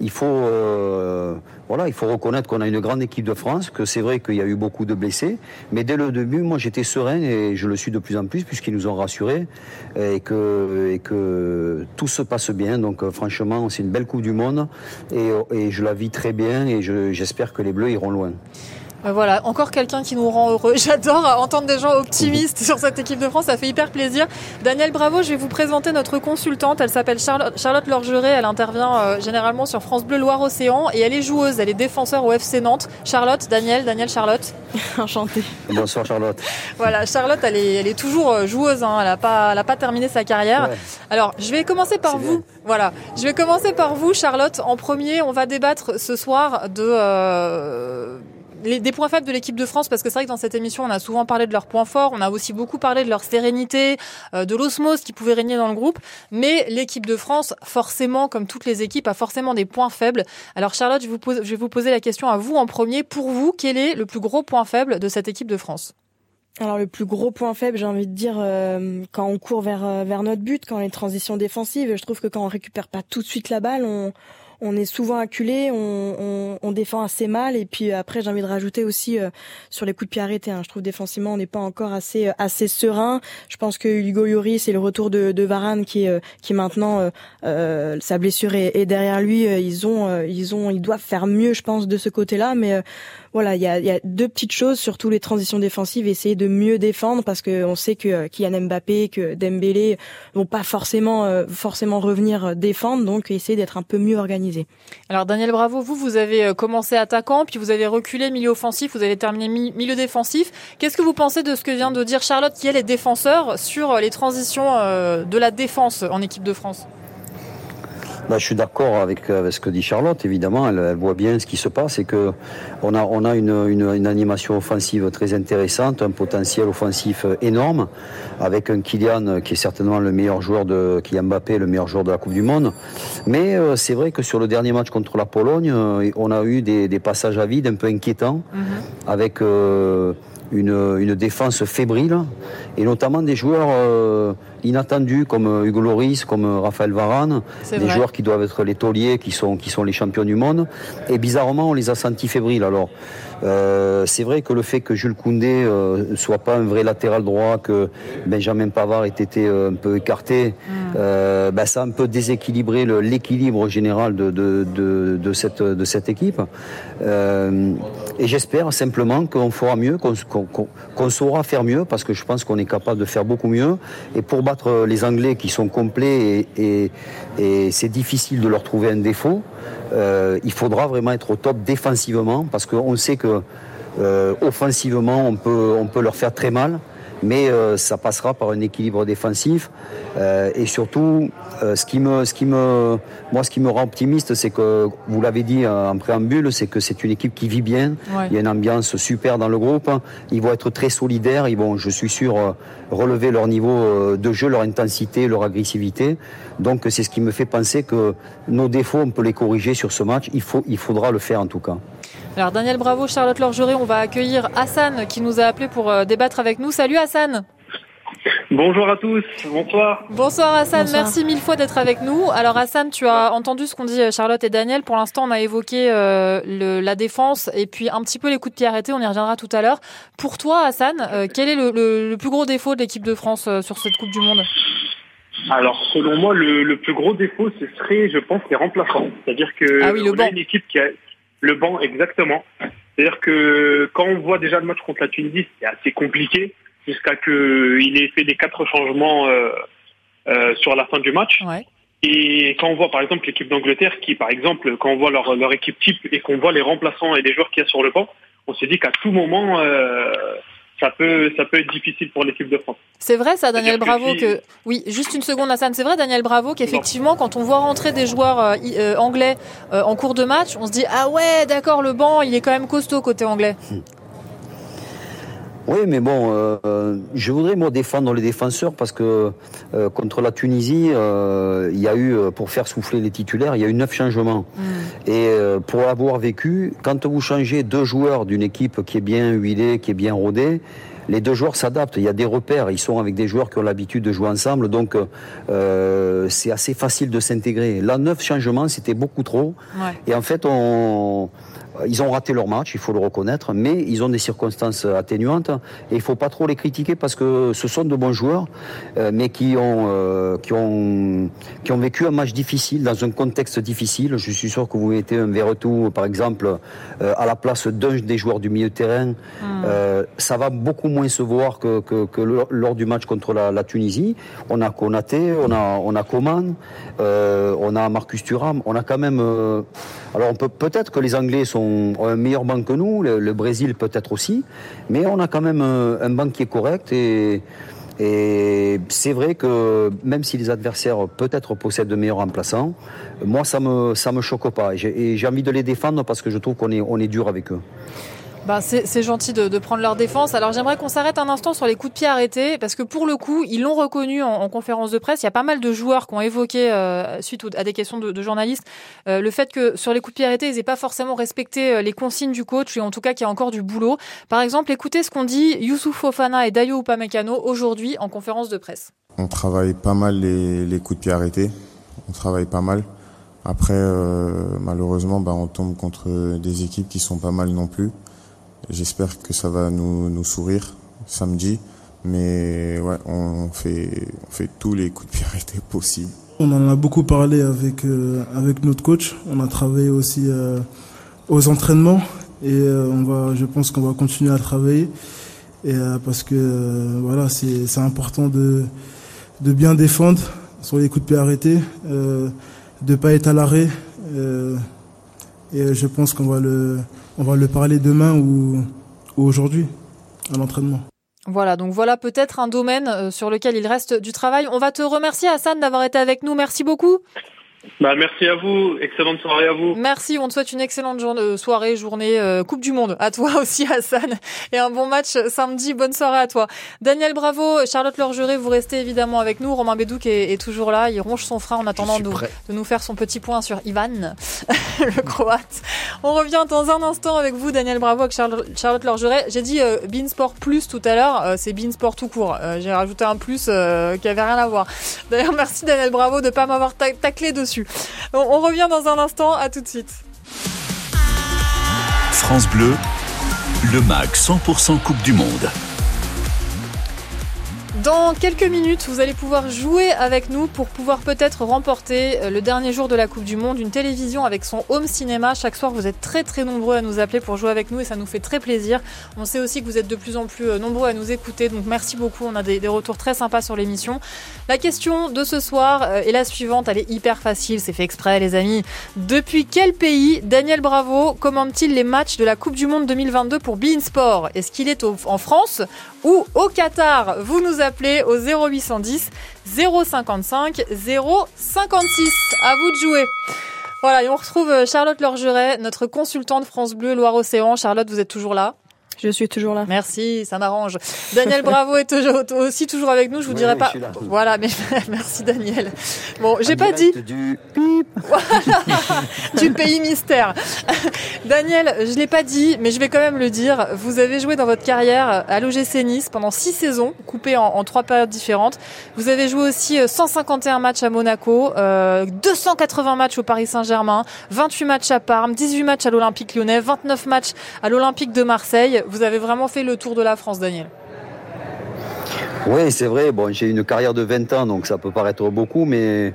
il faut, euh, voilà, il faut reconnaître qu'on a une grande équipe de France, que c'est vrai qu'il y a eu beaucoup de blessés, mais dès le début, moi j'étais serein et je le suis de plus en plus puisqu'ils nous ont rassurés et que, et que tout se passe bien. Donc franchement, c'est une belle Coupe du Monde et, et je la vis très bien et j'espère que les Bleus iront loin. Voilà, encore quelqu'un qui nous rend heureux. J'adore entendre des gens optimistes sur cette équipe de France, ça fait hyper plaisir. Daniel Bravo, je vais vous présenter notre consultante. Elle s'appelle Charlotte, Charlotte Lorgeret. Elle intervient euh, généralement sur France Bleu Loire-Océan et elle est joueuse. Elle est défenseur au FC Nantes. Charlotte, Daniel, Daniel, Charlotte. Enchantée. Bonsoir Charlotte. Voilà, Charlotte, elle est, elle est toujours joueuse. Hein. Elle n'a pas, elle a pas terminé sa carrière. Ouais. Alors, je vais commencer par vous. Bien. Voilà, je vais commencer par vous, Charlotte. En premier, on va débattre ce soir de. Euh les, des points faibles de l'équipe de France, parce que c'est vrai que dans cette émission, on a souvent parlé de leurs points forts, on a aussi beaucoup parlé de leur sérénité, euh, de l'osmose qui pouvait régner dans le groupe. Mais l'équipe de France, forcément, comme toutes les équipes, a forcément des points faibles. Alors Charlotte, je, vous pose, je vais vous poser la question à vous en premier. Pour vous, quel est le plus gros point faible de cette équipe de France? Alors le plus gros point faible, j'ai envie de dire, euh, quand on court vers euh, vers notre but, quand les transitions défensives, je trouve que quand on récupère pas tout de suite la balle, on on est souvent acculé, on, on, on, défend assez mal et puis après j'ai envie de rajouter aussi euh, sur les coups de pied arrêtés. Hein, je trouve défensivement on n'est pas encore assez assez serein. Je pense que Hugo Lloris et le retour de, de Varane qui qui maintenant euh, sa blessure est, est, derrière lui, ils ont ils ont ils doivent faire mieux je pense de ce côté-là, mais voilà, il y a, y a, deux petites choses, surtout les transitions défensives, essayer de mieux défendre parce que on sait que euh, Kylian Mbappé, que Dembélé vont pas forcément euh, forcément revenir euh, défendre, donc essayer d'être un peu mieux organisé. Alors Daniel Bravo, vous vous avez commencé attaquant, puis vous avez reculé milieu offensif, vous avez terminé milieu défensif. Qu'est-ce que vous pensez de ce que vient de dire Charlotte, qui est les défenseurs sur les transitions de la défense en équipe de France? Bah, je suis d'accord avec, avec, ce que dit Charlotte. Évidemment, elle, elle, voit bien ce qui se passe et que on a, on a une, une, une, animation offensive très intéressante, un potentiel offensif énorme, avec un Kylian qui est certainement le meilleur joueur de Kylian Mbappé, le meilleur joueur de la Coupe du Monde. Mais euh, c'est vrai que sur le dernier match contre la Pologne, euh, on a eu des, des, passages à vide un peu inquiétants, mm -hmm. avec euh, une, une, défense fébrile et notamment des joueurs euh, inattendus comme euh, Hugo Loris, comme euh, Raphaël Varane, des vrai. joueurs qui doivent être les tauliers, qui sont, qui sont les champions du monde. Et bizarrement, on les a sentis fébriles. Alors, euh, c'est vrai que le fait que Jules Koundé euh, ne soit pas un vrai latéral droit, que Benjamin Pavard ait été euh, un peu écarté, mm. bah, ça a un peu déséquilibré l'équilibre général de, de, de, de, cette, de cette équipe. et j'espère simplement qu'on fera mieux, qu'on qu qu saura faire mieux, parce que je pense qu'on est capable de faire beaucoup mieux. Et pour battre les Anglais qui sont complets et, et, et c'est difficile de leur trouver un défaut, euh, il faudra vraiment être au top défensivement parce qu'on sait que euh, offensivement on peut, on peut leur faire très mal mais euh, ça passera par un équilibre défensif. Euh, et surtout ce qui me ce qui me moi ce qui me rend optimiste c'est que vous l'avez dit en préambule c'est que c'est une équipe qui vit bien. Ouais. il y a une ambiance super dans le groupe ils vont être très solidaires. Ils vont je suis sûr relever leur niveau de jeu leur intensité leur agressivité. Donc c'est ce qui me fait penser que nos défauts on peut les corriger sur ce match. Il faut il faudra le faire en tout cas alors Daniel Bravo, Charlotte Lorgeré, on va accueillir Hassan qui nous a appelé pour euh, débattre avec nous. Salut Hassan Bonjour à tous, bonsoir. Bonsoir Hassan, bonsoir. merci mille fois d'être avec nous. Alors Hassan, tu as entendu ce qu'ont dit euh, Charlotte et Daniel. Pour l'instant, on a évoqué euh, le, la défense et puis un petit peu les coups de pied arrêtés, on y reviendra tout à l'heure. Pour toi Hassan, euh, quel est le, le, le, plus gros défaut de l'équipe de France euh, sur cette Coupe du Monde? Alors, selon moi, le, le, plus gros défaut, ce serait, je pense, les remplaçants. C'est-à-dire que ah oui, le on a une équipe qui a, le banc, exactement. C'est-à-dire que quand on voit déjà le match contre la Tunisie, c'est assez compliqué jusqu'à qu'il ait fait des quatre changements euh, euh, sur la fin du match. Ouais. Et quand on voit par exemple l'équipe d'Angleterre qui, par exemple, quand on voit leur, leur équipe type et qu'on voit les remplaçants et les joueurs qu'il y a sur le banc, on s'est dit qu'à tout moment, euh, ça peut, ça peut être difficile pour l'équipe de France. C'est vrai ça, Daniel Bravo, que, si... que, oui, juste une seconde, Hassan, c'est vrai, Daniel Bravo, qu'effectivement, quand on voit rentrer des joueurs euh, euh, anglais euh, en cours de match, on se dit ah ouais, d'accord, le banc, il est quand même costaud côté anglais. Oui, mais bon, euh, je voudrais moi défendre les défenseurs parce que euh, contre la Tunisie, euh, il y a eu, pour faire souffler les titulaires, il y a eu neuf changements. Mm. Et pour l'avoir vécu, quand vous changez deux joueurs d'une équipe qui est bien huilée, qui est bien rodée, les deux joueurs s'adaptent. Il y a des repères. Ils sont avec des joueurs qui ont l'habitude de jouer ensemble, donc euh, c'est assez facile de s'intégrer. Là, neuf changements, c'était beaucoup trop. Ouais. Et en fait, on ils ont raté leur match, il faut le reconnaître, mais ils ont des circonstances atténuantes et il faut pas trop les critiquer parce que ce sont de bons joueurs, euh, mais qui ont, euh, qui ont qui ont vécu un match difficile dans un contexte difficile. Je suis sûr que vous mettez un Verretou, par exemple, euh, à la place d'un des joueurs du milieu de terrain, mmh. ça va beaucoup moins se voir que, que, que lors du match contre la, la, Tunisie. On a Konaté, on a on a Coman, on a Marcus Thuram, on a quand même. alors on peut peut-être que les Anglais sont ont un meilleur banc que nous, le, Brésil peut-être aussi, mais on a quand même un, un banc qui est correct et, et c'est vrai que même si les adversaires peut-être possèdent de meilleurs remplaçants, moi ça me ça me choque pas et j'ai envie de les défendre parce que je trouve qu'on est on est dur avec eux. Bah, c'est gentil de, de, prendre leur défense. Alors j'aimerais qu'on s'arrête un instant sur les coups de pied arrêtés, parce que pour le coup, ils l'ont reconnu en, en, conférence de presse. Il y a pas mal de joueurs qui ont évoqué, euh, suite à des questions de, de journalistes, euh, le fait que sur les coups de pied arrêtés, ils n'aient pas forcément respecté euh, les consignes du coach, et en tout cas qu'il y a encore du boulot. Par exemple, écoutez ce qu'ont dit Youssouf Fofana et Dayo Upamecano aujourd'hui en conférence de presse. On travaille pas mal les, les coups de pied arrêtés. On travaille pas mal. Après, euh, malheureusement, bah, on tombe contre des équipes qui sont pas mal non plus. J'espère que ça va nous, nous sourire samedi. Mais ouais, on fait, on fait tous les coups de pied arrêtés possibles. On en a beaucoup parlé avec, euh, avec notre coach. On a travaillé aussi euh, aux entraînements. Et euh, on va, je pense qu'on va continuer à travailler. Et, parce que voilà, c'est important de, de bien défendre sur les coups de pied arrêtés, de ne pas être à l'arrêt. et je pense qu'on va le, on va le parler demain ou, ou aujourd'hui à l'entraînement. Voilà, donc voilà peut-être un domaine sur lequel il reste du travail. On va te remercier Hassan d'avoir été avec nous. Merci beaucoup. Bah, merci à vous, excellente soirée à vous. Merci, on te souhaite une excellente journée, soirée, journée, euh, Coupe du Monde. À toi aussi Hassan, et un bon match samedi, bonne soirée à toi. Daniel Bravo, Charlotte Lorgeret, vous restez évidemment avec nous. Romain Bédouc est, est toujours là, il ronge son frein en attendant de, de, nous faire son petit point sur Ivan, le croate. On revient dans un instant avec vous, Daniel Bravo, avec Charlotte, Charlotte Lorgeret. J'ai dit euh, Beansport Plus tout à l'heure, euh, c'est Beansport tout court. Euh, J'ai rajouté un plus euh, qui avait rien à voir. D'ailleurs, merci Daniel Bravo de pas m'avoir taclé dessus. On, on revient dans un instant, à tout de suite. France Bleu, le MAG 100% Coupe du Monde. Dans quelques minutes, vous allez pouvoir jouer avec nous pour pouvoir peut-être remporter euh, le dernier jour de la Coupe du Monde, une télévision avec son home cinéma. Chaque soir, vous êtes très très nombreux à nous appeler pour jouer avec nous et ça nous fait très plaisir. On sait aussi que vous êtes de plus en plus euh, nombreux à nous écouter, donc merci beaucoup. On a des, retours très sympas sur l'émission. La question de ce soir euh, est la suivante, elle est hyper facile, c'est fait exprès les amis. Depuis quel pays Daniel Bravo commande-t-il les matchs de la Coupe du Monde 2022 pour Bein Sport? Est-ce qu'il est en France ou au Qatar? Vous nous au 0810 055 056. À vous de jouer. Voilà, et on retrouve Charlotte Lorgeret, notre consultante France Bleu Loire-Océan. Charlotte, vous êtes toujours là je suis toujours là. Merci, ça m'arrange. Daniel Bravo est toujours, aussi toujours avec nous. Je vous Oui, dirai oui, pas. je suis là. Voilà, mais merci Daniel. Bon, j'ai pas dit Du pays mystère. Daniel, je l'ai pas dit, mais je vais quand même le dire. Vous avez joué dans votre carrière à l'OGC Nice pendant six saisons, coupées en, en trois périodes différentes. Vous avez joué aussi euh, 151 matchs à Monaco, euh, 280 matchs au Paris Saint-Germain, 28 matchs à Parme, 18 matchs à l'Olympique lyonnais, 29 matchs à l'Olympique de Marseille. Vous avez vraiment fait le tour de la France, Daniel. Oui, c'est vrai. Bon, j'ai une carrière de 20 ans, donc ça peut paraître beaucoup, mais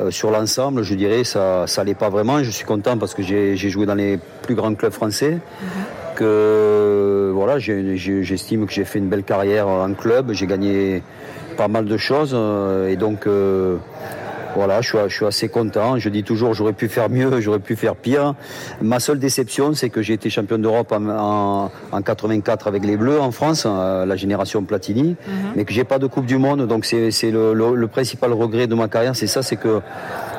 euh, sur l'ensemble, je dirais, ça, ça l'est pas vraiment. Je suis content parce que j'ai joué dans les plus grands clubs français. Que voilà, j'estime que j'ai fait une belle carrière en club. J'ai gagné pas mal de choses euh, et donc. euh, voilà, je suis, je suis assez content. Je dis toujours, j'aurais pu faire mieux, j'aurais pu faire pire. Ma seule déception, c'est que j'ai été champion d'Europe en, en, en 84 avec les Bleus en France, euh, la génération Platini, mais que j'ai pas de Coupe du Monde. Donc c'est c'est le, le- le principal regret de ma carrière, c'est ça, c'est que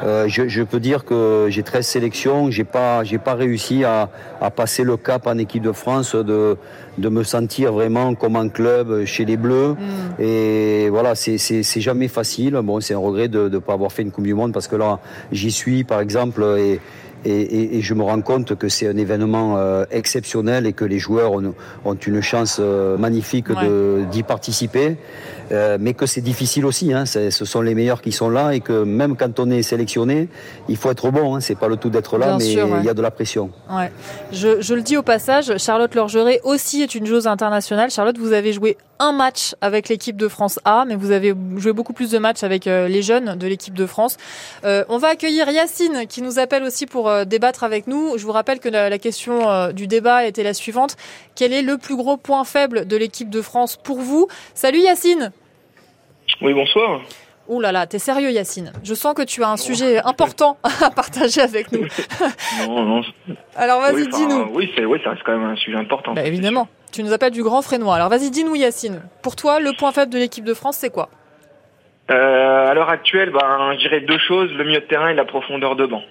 euh, je, je peux dire que j'ai 13 sélections, j'ai pas j'ai pas réussi à, à passer le cap en équipe de France de de me sentir vraiment comme un club chez les Bleus. Et voilà, c'est jamais facile. Bon, c'est un regret de ne pas avoir fait une Coupe du Monde parce que là, j'y suis par exemple et et, et- et je me rends compte que c'est un événement euh, exceptionnel et que les joueurs ont, ont une chance euh, magnifique d'y participer, Euh, mais que c'est difficile aussi. Hein. Ce sont les meilleurs qui sont là et que même quand on est sélectionné, il faut être bon. Hein. C'est pas le tout d'être là, Bien mais sûr, ouais. il y a de la pression. Ouais. Je, je le dis au passage, Charlotte Lorgeret aussi est une joueuse internationale. Charlotte, vous avez joué un match avec l'équipe de France A, mais vous avez joué beaucoup plus de matchs avec euh, les jeunes de l'équipe de France. Euh, on va accueillir Yacine qui nous appelle aussi pour euh, débattre avec nous. Je vous rappelle que la, la question du débat était la suivante. Quel est le plus gros point faible de l'équipe de France pour vous? Salut Yacine Oui, bonsoir. Ouh là là, t'es sérieux Yacine Je sens que tu as un sujet important à partager avec nous. Non, non. Alors vas-y, oui, enfin, dis-nous. Oui, c'est, oui, ça reste quand même un sujet important. Bah, évidemment. Tu nous appelles du grand frénois. Alors vas-y, dis-nous Yacine. Pour toi, le point faible de l'équipe de France, c'est quoi? Euh, à l'heure actuelle, ben, je dirais deux choses, le milieu de terrain et la profondeur de banc.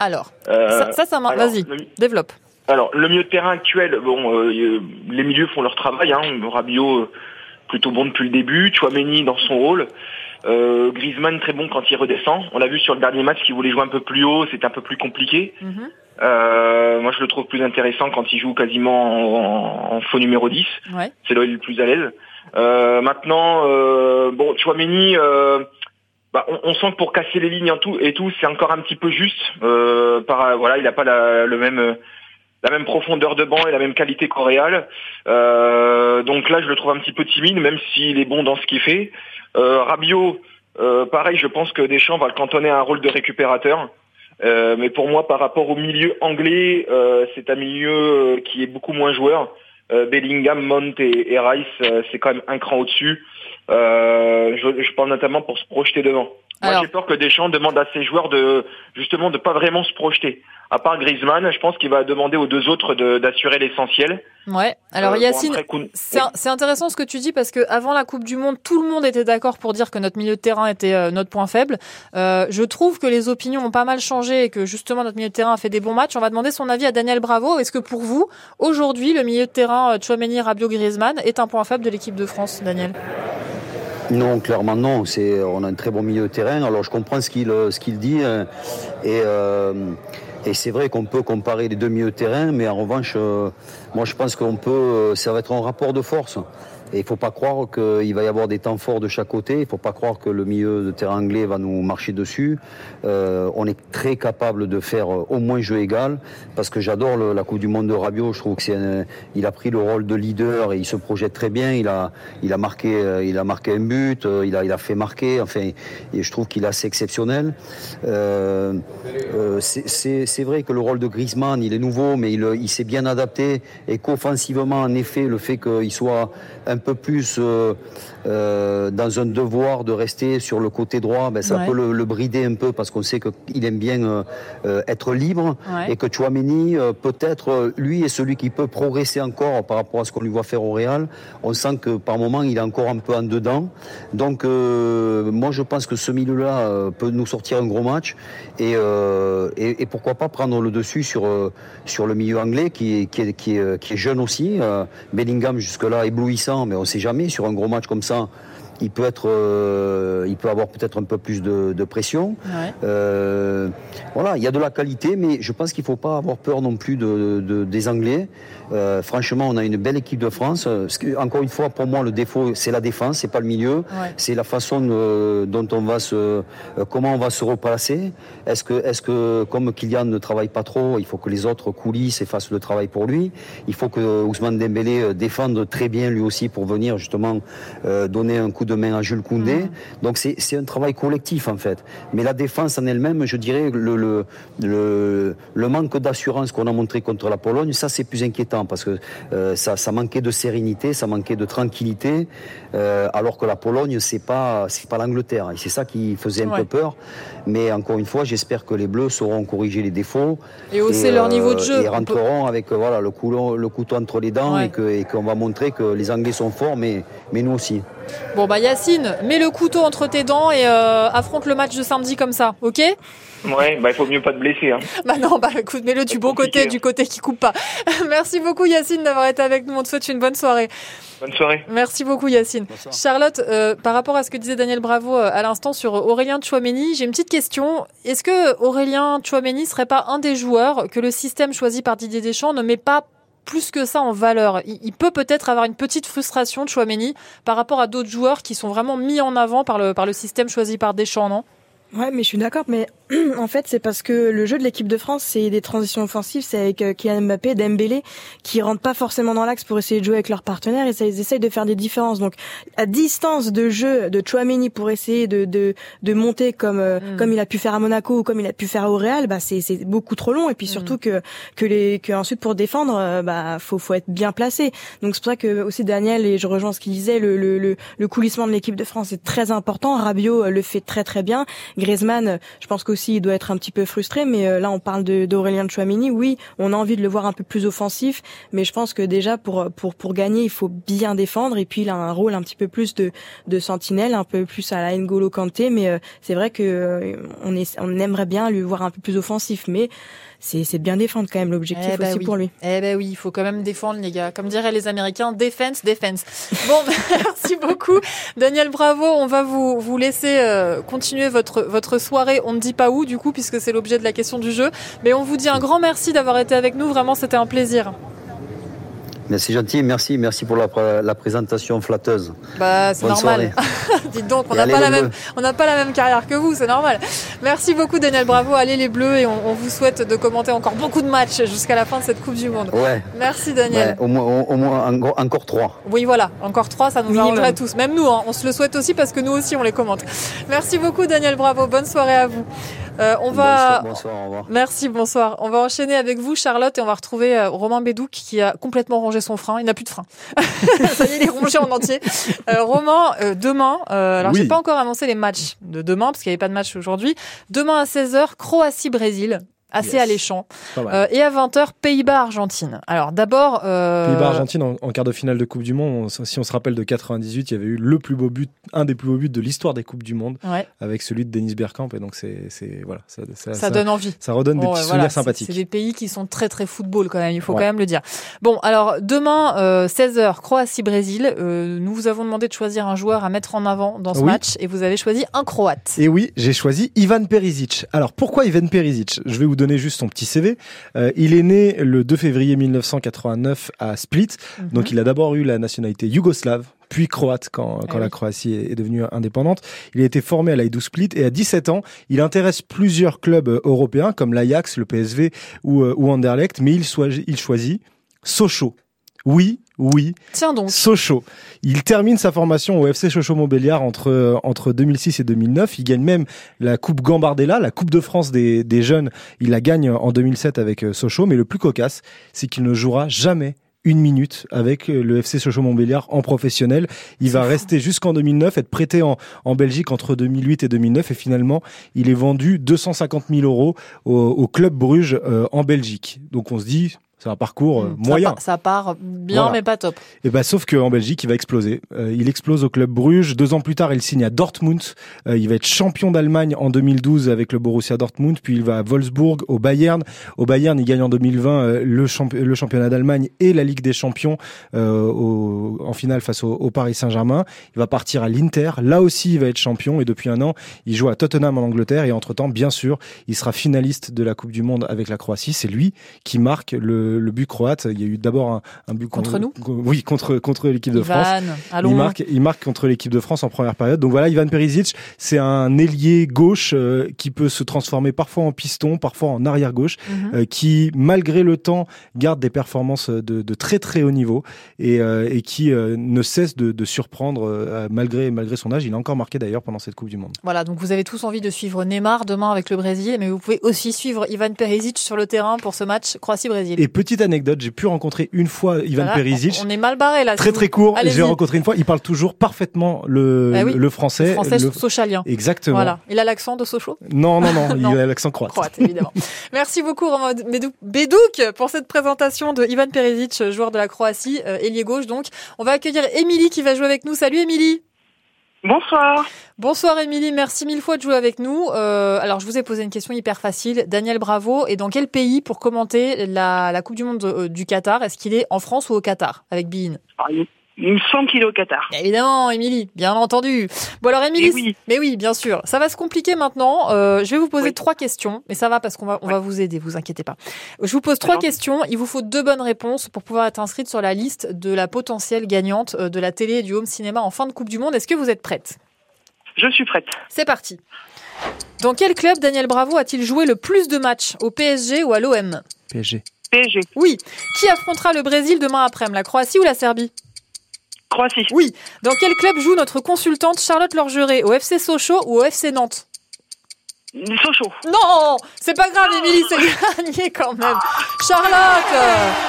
Alors, Euh, ça, ça, ça Vas-y, le- développe. Alors, le milieu de terrain actuel, bon, euh, les milieux font leur travail. Hein. Rabiot, euh, plutôt bon depuis le début. Chouameni dans son rôle. Euh, Griezmann très bon quand il redescend. On l'a vu sur le dernier match qu'il voulait jouer un peu plus haut, c'était un peu plus compliqué. Mhm. Euh, moi, je le trouve plus intéressant quand il joue quasiment en, en faux numéro 10. Ouais. C'est là où il est le plus à l'aise. Euh, maintenant, euh, bon, Chouameni, euh, bah, on, on sent que pour casser les lignes en tout, et tout, c'est encore un petit peu juste. Euh, par, voilà, il n'a pas la, le même la même profondeur de banc et la même qualité Real. Euh, donc là, je le trouve un petit peu timide, même s'il est bon dans ce qu'il fait. Euh, Rabiot, euh, pareil, je pense que Deschamps va le cantonner à un rôle de récupérateur. Euh, mais pour moi, par rapport au milieu anglais, c'est un milieu qui est beaucoup moins joueur. Bellingham, Mount et, et Rice, c'est quand même un cran au-dessus. Euh, je, je parle notamment pour se projeter devant. Moi, Alors- j'ai peur que Deschamps demande à ses joueurs de justement de pas vraiment se projeter. À part Griezmann, je pense qu'il va demander aux deux autres de- d'assurer l'essentiel. Ouais. Alors Euh, Yacine, c'est intéressant ce que tu dis parce que avant la Coupe du Monde, tout le monde était d'accord pour dire que notre milieu de terrain était euh, notre point faible. Euh, je trouve que les opinions ont pas mal changé et que justement notre milieu de terrain a fait des bons matchs. On va demander son avis à Daniel Bravo. Est-ce que pour vous, aujourd'hui, le milieu de terrain euh, Chouameni, Rabiot, Griezmann est un point faible de l'équipe de France, Daniel? Non, clairement non. C'est, on a un très bon milieu de terrain. Alors je comprends ce qu'il, ce qu'il dit. hein. Et, euh, et c'est vrai qu'on peut comparer les deux milieux de terrain, mais en revanche, euh, moi je pense qu'on peut. euh, Ça va être un rapport de force. Et il faut pas croire qu'il va y avoir des temps forts de chaque côté. Il faut pas croire que le milieu de terrain anglais va nous marcher dessus. Euh, on est très capable de faire euh, au moins jeu égal, parce que j'adore la Coupe du Monde de Rabiot. Je trouve que il a pris le rôle de leader et il se projette très bien. Il a, il a marqué, euh, il a marqué un but. euh, Il a, il a fait marquer. Enfin, et je trouve qu'il est assez exceptionnel. Euh, euh, c'est- vrai que le rôle de Griezmann, il est nouveau, mais il, il s'est bien adapté et qu'offensivement, en effet, le fait qu'il soit un peu plus euh, dans un devoir de rester sur le côté droit, ben, ça Ouais. peut le, le brider un peu parce qu'on sait qu'il aime bien euh, euh, être libre Ouais. et que Chouameni, euh, peut-être, lui est celui qui peut progresser encore par rapport à ce qu'on lui voit faire au Real. On sent que par moment, il est encore un peu en dedans. Donc, moi, je pense que ce milieu-là peut nous sortir un gros match et, et, et pourquoi pas prendre le dessus sur, sur le milieu anglais qui est, qui est, qui est, qui est jeune aussi. Bellingham, jusque-là, éblouissant, mais on sait jamais sur un gros match comme ça ans il peut être, euh, il peut avoir peut-être un peu plus de, de pression. Ouais. Euh, voilà, il y a de la qualité, mais je pense qu'il faut pas avoir peur non plus de, de- des Anglais. Euh, franchement, on a une belle équipe de France. Encore une fois, pour moi, le défaut, c'est la défense, c'est pas le milieu. Ouais. C'est la façon dont on va se, comment on va se replacer. Est-ce que, est-ce que, comme Kylian ne travaille pas trop, il faut que les autres coulisses et fassent le travail pour lui. Il faut que Ousmane Dembélé défende très bien lui aussi pour venir justement donner un coup de main à Jules Koundé. Donc c'est, un travail collectif en fait. Mais la défense en elle-même, je dirais le, le, le, le manque d'assurance qu'on a montré contre la Pologne, ça c'est plus inquiétant parce que euh, ça, ça manquait de sérénité, ça manquait de tranquillité, euh, alors que la Pologne c'est pas pas l'Angleterre et c'est ça qui faisait un Ouais. peu peur. Mais encore une fois, j'espère que les Bleus sauront corriger les défauts Et hausser leur niveau de jeu. Et peut- rentreront avec euh, voilà le couteau, le couteau entre les dents Ouais. et que- et qu'on va montrer que les Anglais sont forts, mais mais nous aussi. Bon bah Yacine, mets le couteau entre tes dents et euh, affronte le match de samedi comme ça, ok? Ouais, bah il faut mieux pas te blesser. Hein. Bah non, bah écoute, mets-le du bon côté, du côté qui coupe pas. Merci beaucoup Yacine d'avoir été avec nous. On te souhaite une bonne soirée. Bonne soirée. Merci beaucoup Yacine. Charlotte, euh, par rapport à ce que disait Daniel Bravo euh, à l'instant sur Aurélien Chouameni, j'ai une petite question. Est-ce que Aurélien Chouameni serait pas un des joueurs que le système choisi par Didier Deschamps ne met pas plus que ça en valeur. Il, peut peut-être avoir une petite frustration Chouameni par rapport à d'autres joueurs qui sont vraiment mis en avant par le, par le système choisi par Deschamps, non? Ouais, mais je suis d'accord, mais en fait, c'est parce que le jeu de l'équipe de France, c'est des transitions offensives, c'est avec euh, Kylian Mbappé, Dembélé, qui rentrent pas forcément dans l'axe pour essayer de jouer avec leurs partenaires et ça, ils essayent de faire des différences. Donc, à distance de jeu de Chouameni pour essayer de de, de monter comme euh, comme il a pu faire à Monaco ou comme il a pu faire au Real, bah c'est c'est beaucoup trop long et puis surtout que que les que ensuite pour défendre, euh, bah faut faut être bien placé. Donc c'est pour ça que aussi Daniel et je rejoins ce qu'il disait, le le le, le coulissement de l'équipe de France est très important. Rabiot euh, le fait très très bien. Griezmann, je pense qu'aussi il doit être un petit peu frustré. Mais euh, là, on parle d'Aurélien Chouamini. Oui, on a envie de le voir un peu plus offensif, mais je pense que déjà pour pour pour gagner, il faut bien défendre. Et puis il a un rôle un petit peu plus de de sentinelle, un peu plus à la N'Golo Kanté. Mais euh, c'est vrai que euh, on est on aimerait bien lui voir un peu plus offensif, mais c'est c'est bien défendre quand même l'objectif Eh ben aussi oui. pour lui. Eh ben oui, il faut quand même défendre les gars. Comme diraient les Américains, defense, defense. Bon, merci beaucoup, Daniel Bravo. On va vous vous laisser euh, continuer votre votre soirée. On ne dit pas où du coup, puisque c'est l'objet de la question du jeu. Mais on vous dit un grand merci d'avoir été avec nous. Vraiment, c'était un plaisir. Mais c'est gentil, merci, merci pour la, la présentation flatteuse. Bah, c'est Bonne normal. Dites donc, on n'a pas la même, Bleus. on n'a pas la même carrière que vous, c'est normal. Merci beaucoup, Daniel Bravo. Allez les Bleus et on, on vous souhaite de commenter encore beaucoup de matchs jusqu'à la fin de cette Coupe du Monde. Ouais. Merci, Daniel. Ouais, au moins, au, au moins encore, encore trois. Oui, voilà, encore trois, ça nous arrangerait tous. Même nous, hein, on se le souhaite aussi parce que nous aussi, on les commente. Merci beaucoup, Daniel Bravo. Bonne soirée à vous. Euh, on va. Bonsoir, bonsoir, au revoir. Merci, bonsoir. On va enchaîner avec vous, Charlotte, et on va retrouver euh, Romain Bédouc qui a complètement rongé son frein. Il n'a plus de frein. Ça y est, il est rongé en entier. Euh, Romain, euh, demain, euh, alors Oui. j'ai pas encore annoncé les matchs de demain parce qu'il n'y avait pas de match aujourd'hui. Demain à 16h, Croatie-Brésil. Assez Yes. alléchant. Euh, et à 20h, Pays-Bas-Argentine. Alors d'abord... Euh... Pays-Bas-Argentine en, en quart de finale de Coupe du Monde. On- si on se rappelle de 98, il y avait eu le plus beau but, un des plus beaux buts de l'histoire des Coupes du Monde, Ouais. avec celui de Dennis Bergkamp. Et donc c'est, voilà, ça, ça, Ça donne envie. Ça redonne des Bon, petits souvenirs sympathiques. C'est des pays qui sont très très football quand même, il faut Ouais. quand même le dire. Bon, alors demain, euh, 16h, Croatie-Brésil. Euh, nous vous avons demandé de choisir un joueur à mettre en avant dans ce Oui. match et vous avez choisi un Croate. Et oui, j'ai choisi Ivan Perisic. Alors pourquoi Ivan Perisic? Je vais vous donner juste son petit CV. Euh, il est né le 2 février 1989 à Split. Mhm. Donc il a d'abord eu la nationalité yougoslave, puis croate quand, quand Eh la. Croatie est devenue indépendante. Il a été formé à l'Aïdou Split et à 17 ans, il intéresse plusieurs clubs euh, européens comme l'Ajax, le PSV ou, euh, ou Anderlecht, mais il, il choisit Sochaux. Oui, oui. Tiens donc. Sochaux. Il termine sa formation au FC Sochaux-Montbéliard entre, entre 2006 et 2009. Il gagne même la Coupe Gambardella, la Coupe de France des, des jeunes. Il la gagne en 2007 avec euh, Sochaux. Mais le plus cocasse, c'est qu'il ne jouera jamais une minute avec euh, le FC Sochaux-Montbéliard en professionnel. Il va rester jusqu'en 2009, être prêté en, en Belgique entre 2008 et 2009 et finalement il est vendu 250 000 euros au, au club Bruges euh, en Belgique. Donc on se dit c'est un parcours euh, Hmm, Ça moyen. part- Ça, part bien, Voilà. mais pas top. Et ben sauf qu'en Belgique, il va exploser. Euh, il explose au club Bruges. Deux ans plus tard, il signe à Dortmund. Euh, il va être champion d'Allemagne en 2012 avec le Borussia Dortmund. Puis il va à Wolfsburg, au Bayern. Au Bayern, il gagne en 2020 euh, le, champ- le championnat d'Allemagne et la Ligue des Champions euh, au- en finale face au, au Paris Saint-Germain. Il va partir à l'Inter. Là aussi, il va être champion. Et depuis un an, il joue à Tottenham en Angleterre. Et entre-temps, bien sûr, il sera finaliste de la Coupe du Monde avec la Croatie. C'est lui qui marque le, le but croate. Il y a eu d'abord un, un but Contre nous Oui, contre contre l'équipe de France. allons. Il marque, il marque contre l'équipe de France en première période. Donc voilà, Ivan Perisic, c'est un ailier gauche euh, qui peut se transformer parfois en piston, parfois en arrière gauche, Mhm. euh, qui malgré le temps garde des performances de, de très très haut niveau et, euh, et qui ne cesse de, de surprendre malgré malgré son âge. Il a encore marqué d'ailleurs pendant cette Coupe du Monde. Voilà, donc vous avez tous envie de suivre Neymar demain avec le Brésil, mais vous pouvez aussi suivre Ivan Perisic sur le terrain pour ce match Croatie-Brésil. Et petite anecdote, j'ai pu rencontrer une fois Ivan Voilà, Perisic. On est mal barré là. Très très court. J'ai rencontré une fois. Il parle toujours parfaitement le, Ah oui, le français. Le français le- sochalien. Exactement. Voilà. Il a l'accent de Sochaux Non, non, non, Non. il a l'accent croate. Croate, évidemment. Merci beaucoup, Romain Bédou- Bédouc, pour cette présentation de Ivan Perisic, joueur de la Croatie, euh, ailier gauche donc. On va accueillir Émilie qui va jouer avec nous. Salut Émilie Bonsoir. Bonsoir Émilie, merci mille fois de jouer avec nous. Euh, alors je vous ai posé une question hyper facile. Daniel Bravo est dans quel pays pour commenter la, la Coupe du Monde euh, du Qatar? Est-ce qu'il est en France ou au Qatar avec Bein? Ah, Il il me semble qu'il est au Qatar. Évidemment, Émilie, bien entendu. Bon alors Émilie, oui. mais oui, bien sûr. Ça va se compliquer maintenant. Euh, je vais vous poser trois questions, mais ça va parce qu'on va on va vous aider, vous inquiétez pas. Je vous pose trois questions. Il vous faut deux bonnes réponses pour pouvoir être inscrite sur la liste de la potentielle gagnante euh, de la télé et du home cinéma en fin de Coupe du Monde. Est-ce que vous êtes prête? Je suis prête. C'est parti. Dans quel club Daniel Bravo a-t-il joué le plus de matchs Au PSG ou à l'OM PSG. PSG. Oui. Qui affrontera le Brésil demain après-midi La Croatie ou la Serbie? Croatie. Oui. Dans quel club joue notre consultante Charlotte Lorgeret? Au FC Sochaux ou au FC Nantes? Sochaux. Non, c'est pas grave, Émilie, c'est gagné quand même. Charlotte,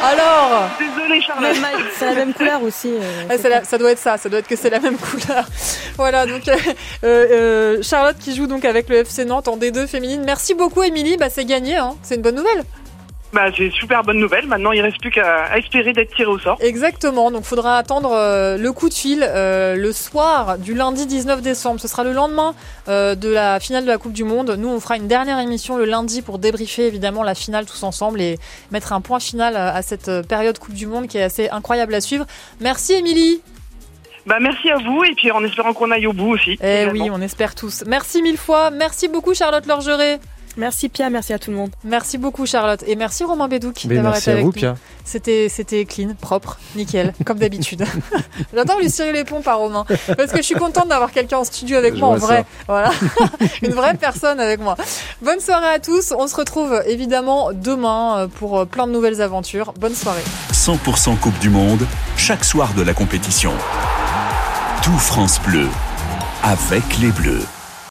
alors? Désolée, Charlotte. C'est la même couleur aussi. euh, Ah, la- ça doit être ça, ça doit être que c'est la même couleur. Voilà, donc euh, euh, Charlotte qui joue donc avec le FC Nantes en D2 féminine. Merci beaucoup, Émilie. Bah, c'est gagné, hein. c'est une bonne nouvelle. Bah, c'est super bonne nouvelle. Maintenant, il reste plus qu'à espérer d'être tiré au sort. Exactement, donc faudra attendre euh, le coup de fil euh, le soir du lundi 19 décembre. Ce sera le lendemain euh, de la finale de la Coupe du Monde. Nous, on fera une dernière émission le lundi pour débriefer évidemment la finale tous ensemble et mettre un point final à cette période Coupe du Monde qui est assez incroyable à suivre. Merci, Émilie. Bah, merci à vous et puis en espérant qu'on aille au bout aussi. Eh oui, on espère tous. Merci mille fois. Merci beaucoup Charlotte Lorgeret. Merci Pia, merci à tout le monde. Merci beaucoup Charlotte et merci Romain Bédouc d'avoir merci été à avec vous, nous. Pia. C'était c'était clean, propre, nickel, comme d'habitude. J'adore lui cirer les pompes à Romain parce que je suis contente d'avoir quelqu'un en studio avec Je moi en vrai. ça. Voilà, une vraie personne avec moi. Bonne soirée à tous. On se retrouve évidemment demain euh, pour euh, plein de nouvelles aventures. Bonne soirée. 100% Coupe du Monde, chaque soir de la compétition. Tout France Bleu, avec les Bleus.